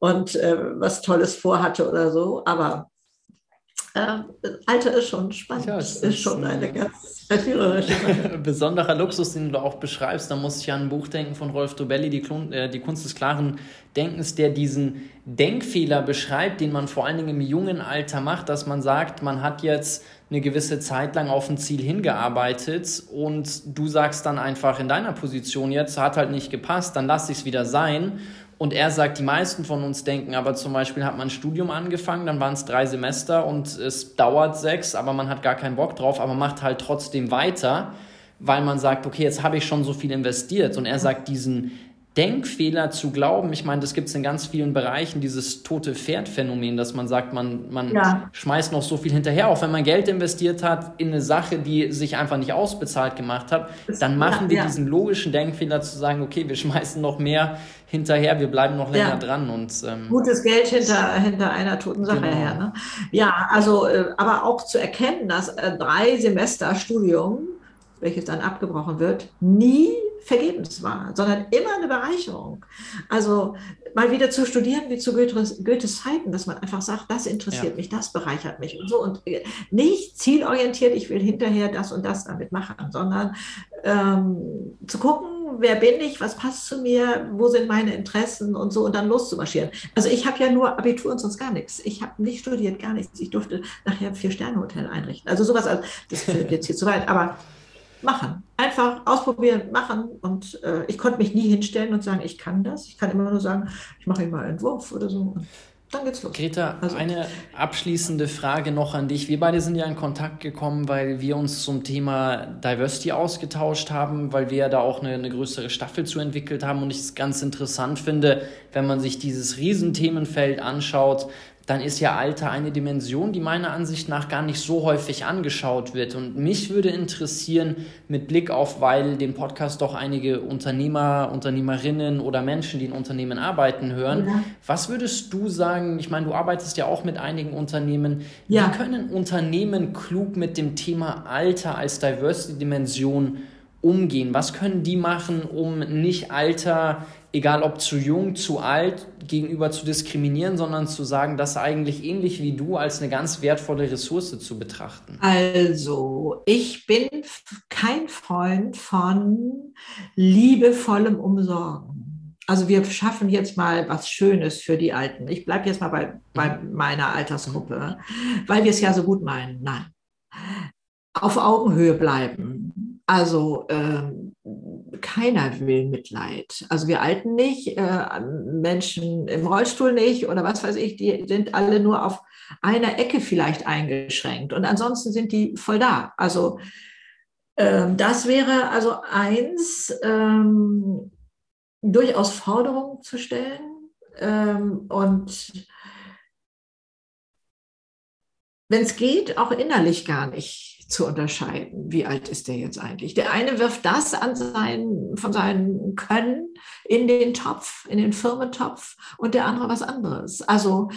und äh, was Tolles vorhatte oder so. Aber äh, Alter ist schon spannend. Ja, es ist, ist schon eine ganz verführerische
Besonderer Luxus, den du auch beschreibst, da muss ich an ein Buch denken von Rolf Dobelli, die, äh, die Kunst des klaren Denkens, der diesen Denkfehler beschreibt, den man vor allen Dingen im jungen Alter macht, dass man sagt, man hat jetzt eine gewisse Zeit lang auf ein Ziel hingearbeitet und du sagst dann einfach in deiner Position jetzt, hat halt nicht gepasst, dann lass ich es wieder sein und er sagt, die meisten von uns denken, aber zum Beispiel hat man ein Studium angefangen, dann waren es drei Semester und es dauert sechs, aber man hat gar keinen Bock drauf, aber macht halt trotzdem weiter, weil man sagt, okay, jetzt habe ich schon so viel investiert. Und er sagt, diesen Denkfehler zu glauben, ich meine, das gibt es in ganz vielen Bereichen, dieses tote Pferd-Phänomen, dass man sagt, man, man ja. schmeißt noch so viel hinterher, auch wenn man Geld investiert hat in eine Sache, die sich einfach nicht ausbezahlt gemacht hat, dann machen ja, wir ja. diesen logischen Denkfehler zu sagen, okay, wir schmeißen noch mehr hinterher, wir bleiben noch länger dran. Und,
ähm, Gutes Geld hinter, hinter einer toten Sache genau. her. Ne? Ja, also, äh, aber auch zu erkennen, dass äh, drei Semester Studium, welches dann abgebrochen wird, nie vergebens war, sondern immer eine Bereicherung. Also mal wieder zu studieren wie zu Goethes, Goethes Zeiten, dass man einfach sagt, das interessiert ja. mich, das bereichert mich und so und äh, nicht zielorientiert, ich will hinterher das und das damit machen, sondern ähm, zu gucken, wer bin ich, was passt zu mir, wo sind meine Interessen und so und dann loszumarschieren. Also ich habe ja nur Abitur und sonst gar nichts. Ich habe nicht studiert, gar nichts. Ich durfte nachher ein Vier-Sterne-Hotel einrichten. Also sowas, also das führt jetzt hier zu weit, aber machen. Einfach ausprobieren, machen. Und äh, ich konnte mich nie hinstellen und sagen, ich kann das. Ich kann immer nur sagen, ich mache mal einen Entwurf oder so.
dann geht's los. Greta, also. eine abschließende Frage noch an dich. Wir beide sind ja in Kontakt gekommen, weil wir uns zum Thema Diversity ausgetauscht haben, weil wir ja da auch eine, eine größere Staffel zu entwickelt haben und ich es ganz interessant finde, wenn man sich dieses Riesenthemenfeld anschaut, dann ist ja Alter eine Dimension, die meiner Ansicht nach gar nicht so häufig angeschaut wird. Und mich würde interessieren, mit Blick auf, weil den Podcast doch einige Unternehmer, Unternehmerinnen oder Menschen, die in Unternehmen arbeiten, hören, ja. was würdest du sagen? Ich meine, du arbeitest ja auch mit einigen Unternehmen. Ja. Wie können Unternehmen klug mit dem Thema Alter als Diversity-Dimension umgehen? Was können die machen, um nicht Alter egal ob zu jung, zu alt, gegenüber zu diskriminieren, sondern zu sagen, das eigentlich ähnlich wie du als eine ganz wertvolle Ressource zu betrachten?
Also, ich bin kein Freund von liebevollem Umsorgen. Also wir schaffen jetzt mal was Schönes für die Alten. Ich bleibe jetzt mal bei, bei meiner Altersgruppe, weil wir es ja so gut meinen. Nein. Auf Augenhöhe bleiben. Also ähm, keiner will Mitleid. Also wir Alten nicht, äh, Menschen im Rollstuhl nicht oder was weiß ich, die sind alle nur auf einer Ecke vielleicht eingeschränkt und ansonsten sind die voll da. Also ähm, das wäre also eins, ähm, durchaus Forderungen zu stellen ähm, und wenn es geht, auch innerlich gar nicht zu unterscheiden. Wie alt ist der jetzt eigentlich? Der eine wirft das an sein, von seinem Können in den Topf, in den Firmentopf und der andere was anderes. Also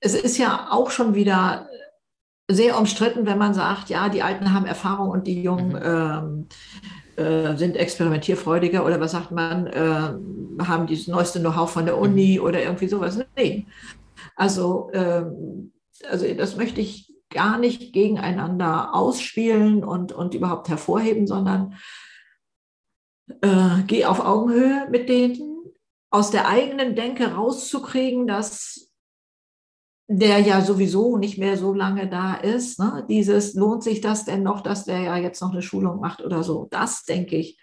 es ist ja auch schon wieder sehr umstritten, wenn man sagt, ja, die Alten haben Erfahrung und die Jungen mhm. ähm, äh, sind experimentierfreudiger oder was sagt man, äh, haben das neueste Know-how von der Uni mhm. oder irgendwie sowas. Nee. Also, ähm, also das möchte ich gar nicht gegeneinander ausspielen und, und überhaupt hervorheben, sondern äh, geh auf Augenhöhe mit denen, aus der eigenen Denke rauszukriegen, dass der ja sowieso nicht mehr so lange da ist. Ne? Dieses, lohnt sich das denn noch, dass der ja jetzt noch eine Schulung macht oder so? Das, denke ich,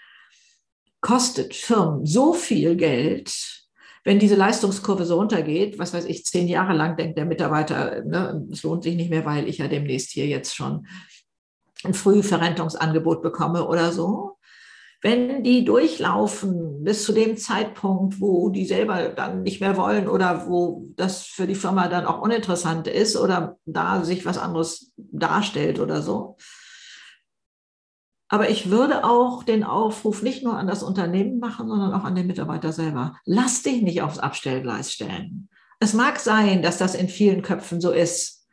kostet Firmen so viel Geld, wenn diese Leistungskurve so runtergeht, was weiß ich, zehn Jahre lang denkt der Mitarbeiter, ne, es lohnt sich nicht mehr, weil ich ja demnächst hier jetzt schon ein Frühverrentungsangebot bekomme oder so. Wenn die durchlaufen bis zu dem Zeitpunkt, wo die selber dann nicht mehr wollen oder wo das für die Firma dann auch uninteressant ist oder da sich was anderes darstellt oder so, aber ich würde auch den Aufruf nicht nur an das Unternehmen machen, sondern auch an den Mitarbeiter selber. Lass dich nicht aufs Abstellgleis stellen. Es mag sein, dass das in vielen Köpfen so ist.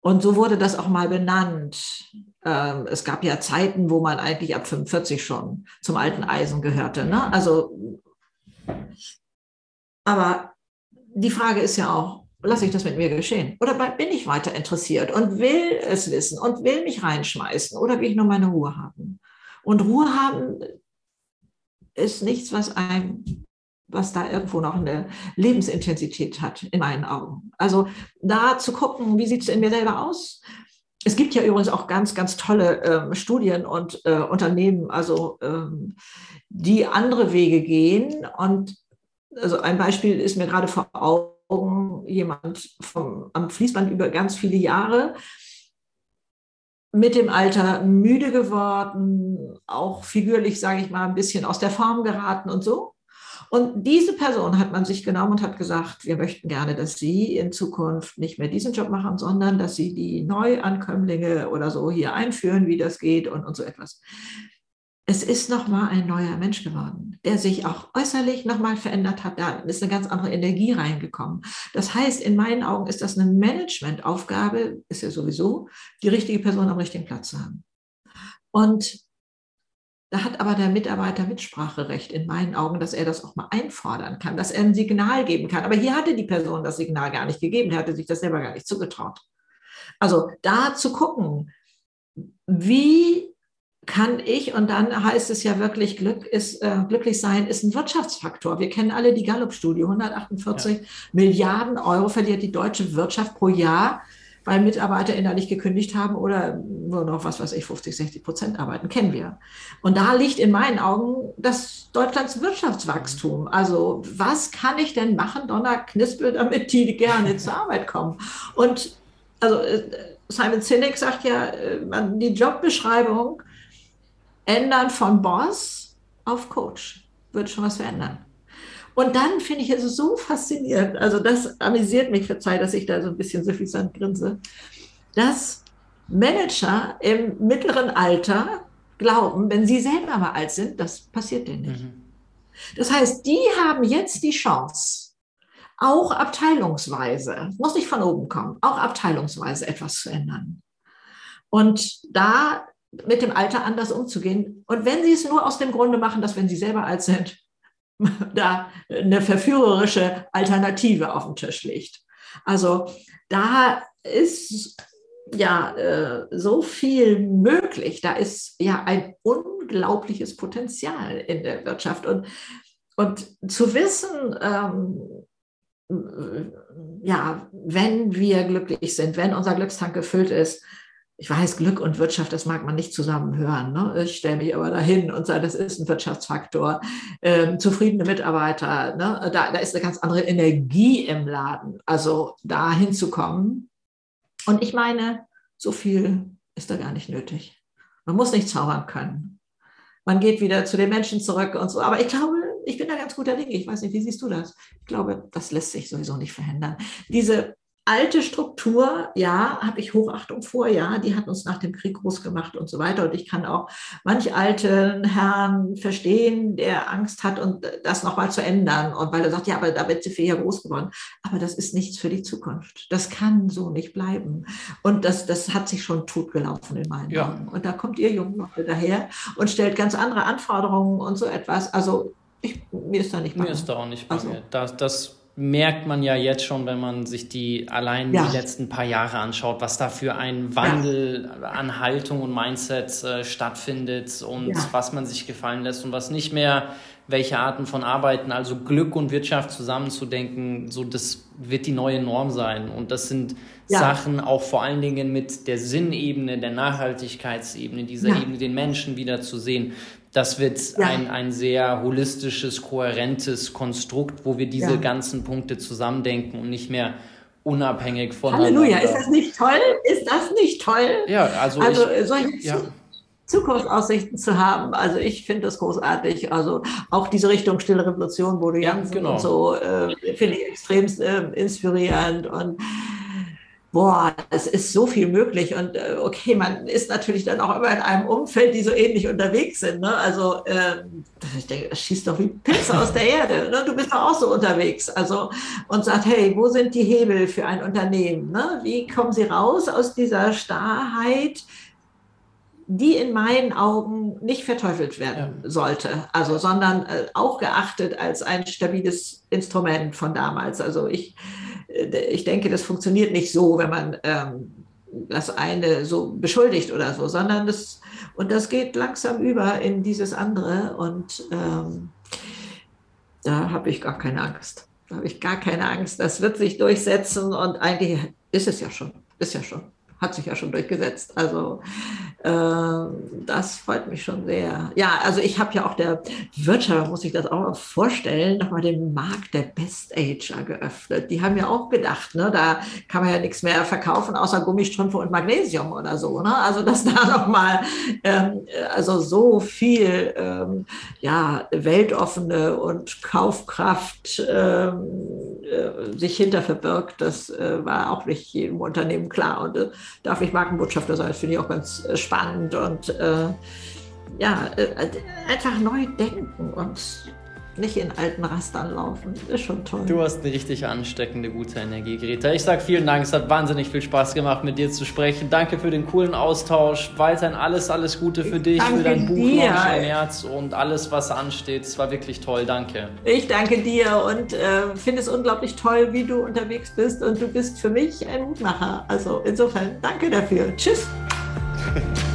Und so wurde das auch mal benannt. Ähm, es gab ja Zeiten, wo man eigentlich ab 45 schon zum alten Eisen gehörte. Ne? Also, aber die Frage ist ja auch, lasse ich das mit mir geschehen? Oder bin ich weiter interessiert und will es wissen und will mich reinschmeißen oder will ich nur meine Ruhe haben? Und Ruhe haben ist nichts, was einem, was da irgendwo noch eine Lebensintensität hat, in meinen Augen. Also da zu gucken, wie sieht es in mir selber aus? Es gibt ja übrigens auch ganz, ganz tolle ähm, Studien und äh, Unternehmen, also ähm, die andere Wege gehen. Und also ein Beispiel ist mir gerade vor Augen Augen jemand vom, am Fließband über ganz viele Jahre mit dem Alter müde geworden, auch figürlich, sage ich mal, ein bisschen aus der Form geraten und so. Und diese Person hat man sich genommen und hat gesagt, wir möchten gerne, dass Sie in Zukunft nicht mehr diesen Job machen, sondern dass Sie die Neuankömmlinge oder so hier einführen, wie das geht und, und so etwas es ist nochmal ein neuer Mensch geworden, der sich auch äußerlich nochmal verändert hat. Da ist eine ganz andere Energie reingekommen. Das heißt, in meinen Augen ist das eine Managementaufgabe, ist ja sowieso, die richtige Person am richtigen Platz zu haben. Und da hat aber der Mitarbeiter Mitspracherecht in meinen Augen, dass er das auch mal einfordern kann, dass er ein Signal geben kann. Aber hier hatte die Person das Signal gar nicht gegeben, er hatte sich das selber gar nicht zugetraut. Also da zu gucken, wie kann ich, und dann heißt es ja wirklich, Glück ist, äh, glücklich sein ist ein Wirtschaftsfaktor. Wir kennen alle die Gallup-Studie. 148 ja. Milliarden Euro verliert die deutsche Wirtschaft pro Jahr, weil Mitarbeiter innerlich gekündigt haben oder nur noch, was weiß ich, 50, 60 Prozent arbeiten, kennen wir. Und da liegt in meinen Augen das Deutschlands Wirtschaftswachstum. Also was kann ich denn machen, Donner Knispel, damit die gerne zur Arbeit kommen? Und also äh, Simon Sinek sagt ja, äh, die Jobbeschreibung ändern von Boss auf Coach wird schon was verändern. Und dann finde ich es so faszinierend, also das amüsiert mich, verzeiht, dass ich da so ein bisschen suffisant grinse, dass Manager im mittleren Alter glauben, wenn sie selber mal alt sind, das passiert denen nicht. Mhm. Das heißt, die haben jetzt die Chance, auch abteilungsweise, muss nicht von oben kommen, auch abteilungsweise etwas zu ändern. Und da mit dem Alter anders umzugehen. Und wenn sie es nur aus dem Grunde machen, dass wenn sie selber alt sind, da eine verführerische Alternative auf dem Tisch liegt. Also da ist ja äh, so viel möglich. Da ist ja ein unglaubliches Potenzial in der Wirtschaft. Und, und zu wissen, ähm, ja, wenn wir glücklich sind, wenn unser Glückstank gefüllt ist, ich weiß, Glück und Wirtschaft, das mag man nicht zusammen hören. Ne? Ich stelle mich aber dahin und sage, das ist ein Wirtschaftsfaktor. Ähm, zufriedene Mitarbeiter, ne? da, da ist eine ganz andere Energie im Laden. Also da hinzukommen. Und ich meine, so viel ist da gar nicht nötig. Man muss nicht zaubern können. Man geht wieder zu den Menschen zurück und so. Aber ich glaube, ich bin da ganz guter Dinge. Ich weiß nicht, wie siehst du das? Ich glaube, das lässt sich sowieso nicht verhindern. Diese alte Struktur, ja, habe ich Hochachtung vor, ja, die hat uns nach dem Krieg groß gemacht und so weiter. Und ich kann auch manch alten Herrn verstehen, der Angst hat und das nochmal zu ändern. Und weil er sagt, ja, aber da wird sie ja groß geworden. Aber das ist nichts für die Zukunft. Das kann so nicht bleiben. Und das, das hat sich schon totgelaufen in meinen ja. Augen. Und da kommt ihr jungen Leute daher und stellt ganz andere Anforderungen und so etwas. Also ich, mir ist da nicht
bange. Mir ist da auch nicht bange. Also, das, das merkt man ja jetzt schon, wenn man sich die allein ja. die letzten paar Jahre anschaut, was da für ein Wandel ja. an Haltung und Mindset äh, stattfindet und ja. was man sich gefallen lässt und was nicht mehr welche Arten von Arbeiten, also Glück und Wirtschaft zusammenzudenken, so das wird die neue Norm sein. Und das sind Sachen auch vor allen Dingen mit der Sinnebene, der Nachhaltigkeitsebene, dieser Ebene, den Menschen wieder zu sehen. Das wird ja. ein, ein sehr holistisches, kohärentes Konstrukt, wo wir diese ja. ganzen Punkte zusammendenken und nicht mehr unabhängig von.
Halleluja, ist das nicht toll? Ist das nicht toll?
Ja, also,
also ich, solche ja. Zukunftsaussichten zu haben. Also ich finde das großartig. Also auch diese Richtung Stille Revolution, Bodo Jansen ja, genau. und so, äh, finde ich extrem äh, inspirierend und boah, es ist so viel möglich. Und äh, okay, man ist natürlich dann auch immer in einem Umfeld, die so ähnlich unterwegs sind. Ne? Also äh, ich denke, das schießt doch wie Pilze aus der Erde. Ne? Du bist doch auch so unterwegs. Also und sagt, hey, wo sind die Hebel für ein Unternehmen? Ne? Wie kommen sie raus aus dieser Starrheit? Die in meinen Augen nicht verteufelt werden ja. sollte, also sondern äh, auch geachtet als ein stabiles Instrument von damals. Also ich äh, ich denke, das funktioniert nicht so, wenn man ähm, das eine so beschuldigt oder so, sondern das, und das geht langsam über in dieses andere und ähm, da habe ich gar keine Angst. Da habe ich gar keine Angst. Das wird sich durchsetzen und eigentlich ist es ja schon, ist ja schon hat sich ja schon durchgesetzt. Also äh, das freut mich schon sehr. Ja, also ich habe ja auch der Wirtschaft, muss ich das auch noch vorstellen, nochmal den Markt der Best Ager geöffnet. Die haben ja auch gedacht, ne, da kann man ja nichts mehr verkaufen, außer Gummistrümpfe und Magnesium oder so. Ne? Also dass da nochmal ähm, also so viel ähm, ja, weltoffene und Kaufkraft ähm, äh, sich hinter verbirgt, das äh, war auch nicht jedem Unternehmen klar. Und äh, darf ich Markenbotschafter sein. Das finde ich auch ganz äh, spannend und äh, ja, einfach neu denken und nicht in alten Rastern laufen. Ist schon toll.
Du hast eine richtig ansteckende, gute Energie, Greta. Ich sage vielen Dank. Es hat wahnsinnig viel Spaß gemacht, mit dir zu sprechen. Danke für den coolen Austausch. Weiterhin alles, alles Gute für dich, für dein Buch im März und alles, was ansteht. Es war wirklich toll. Danke.
Ich danke dir und äh, finde es unglaublich toll, wie du unterwegs bist. Und du bist für mich ein Mutmacher. Also insofern danke dafür. Tschüss.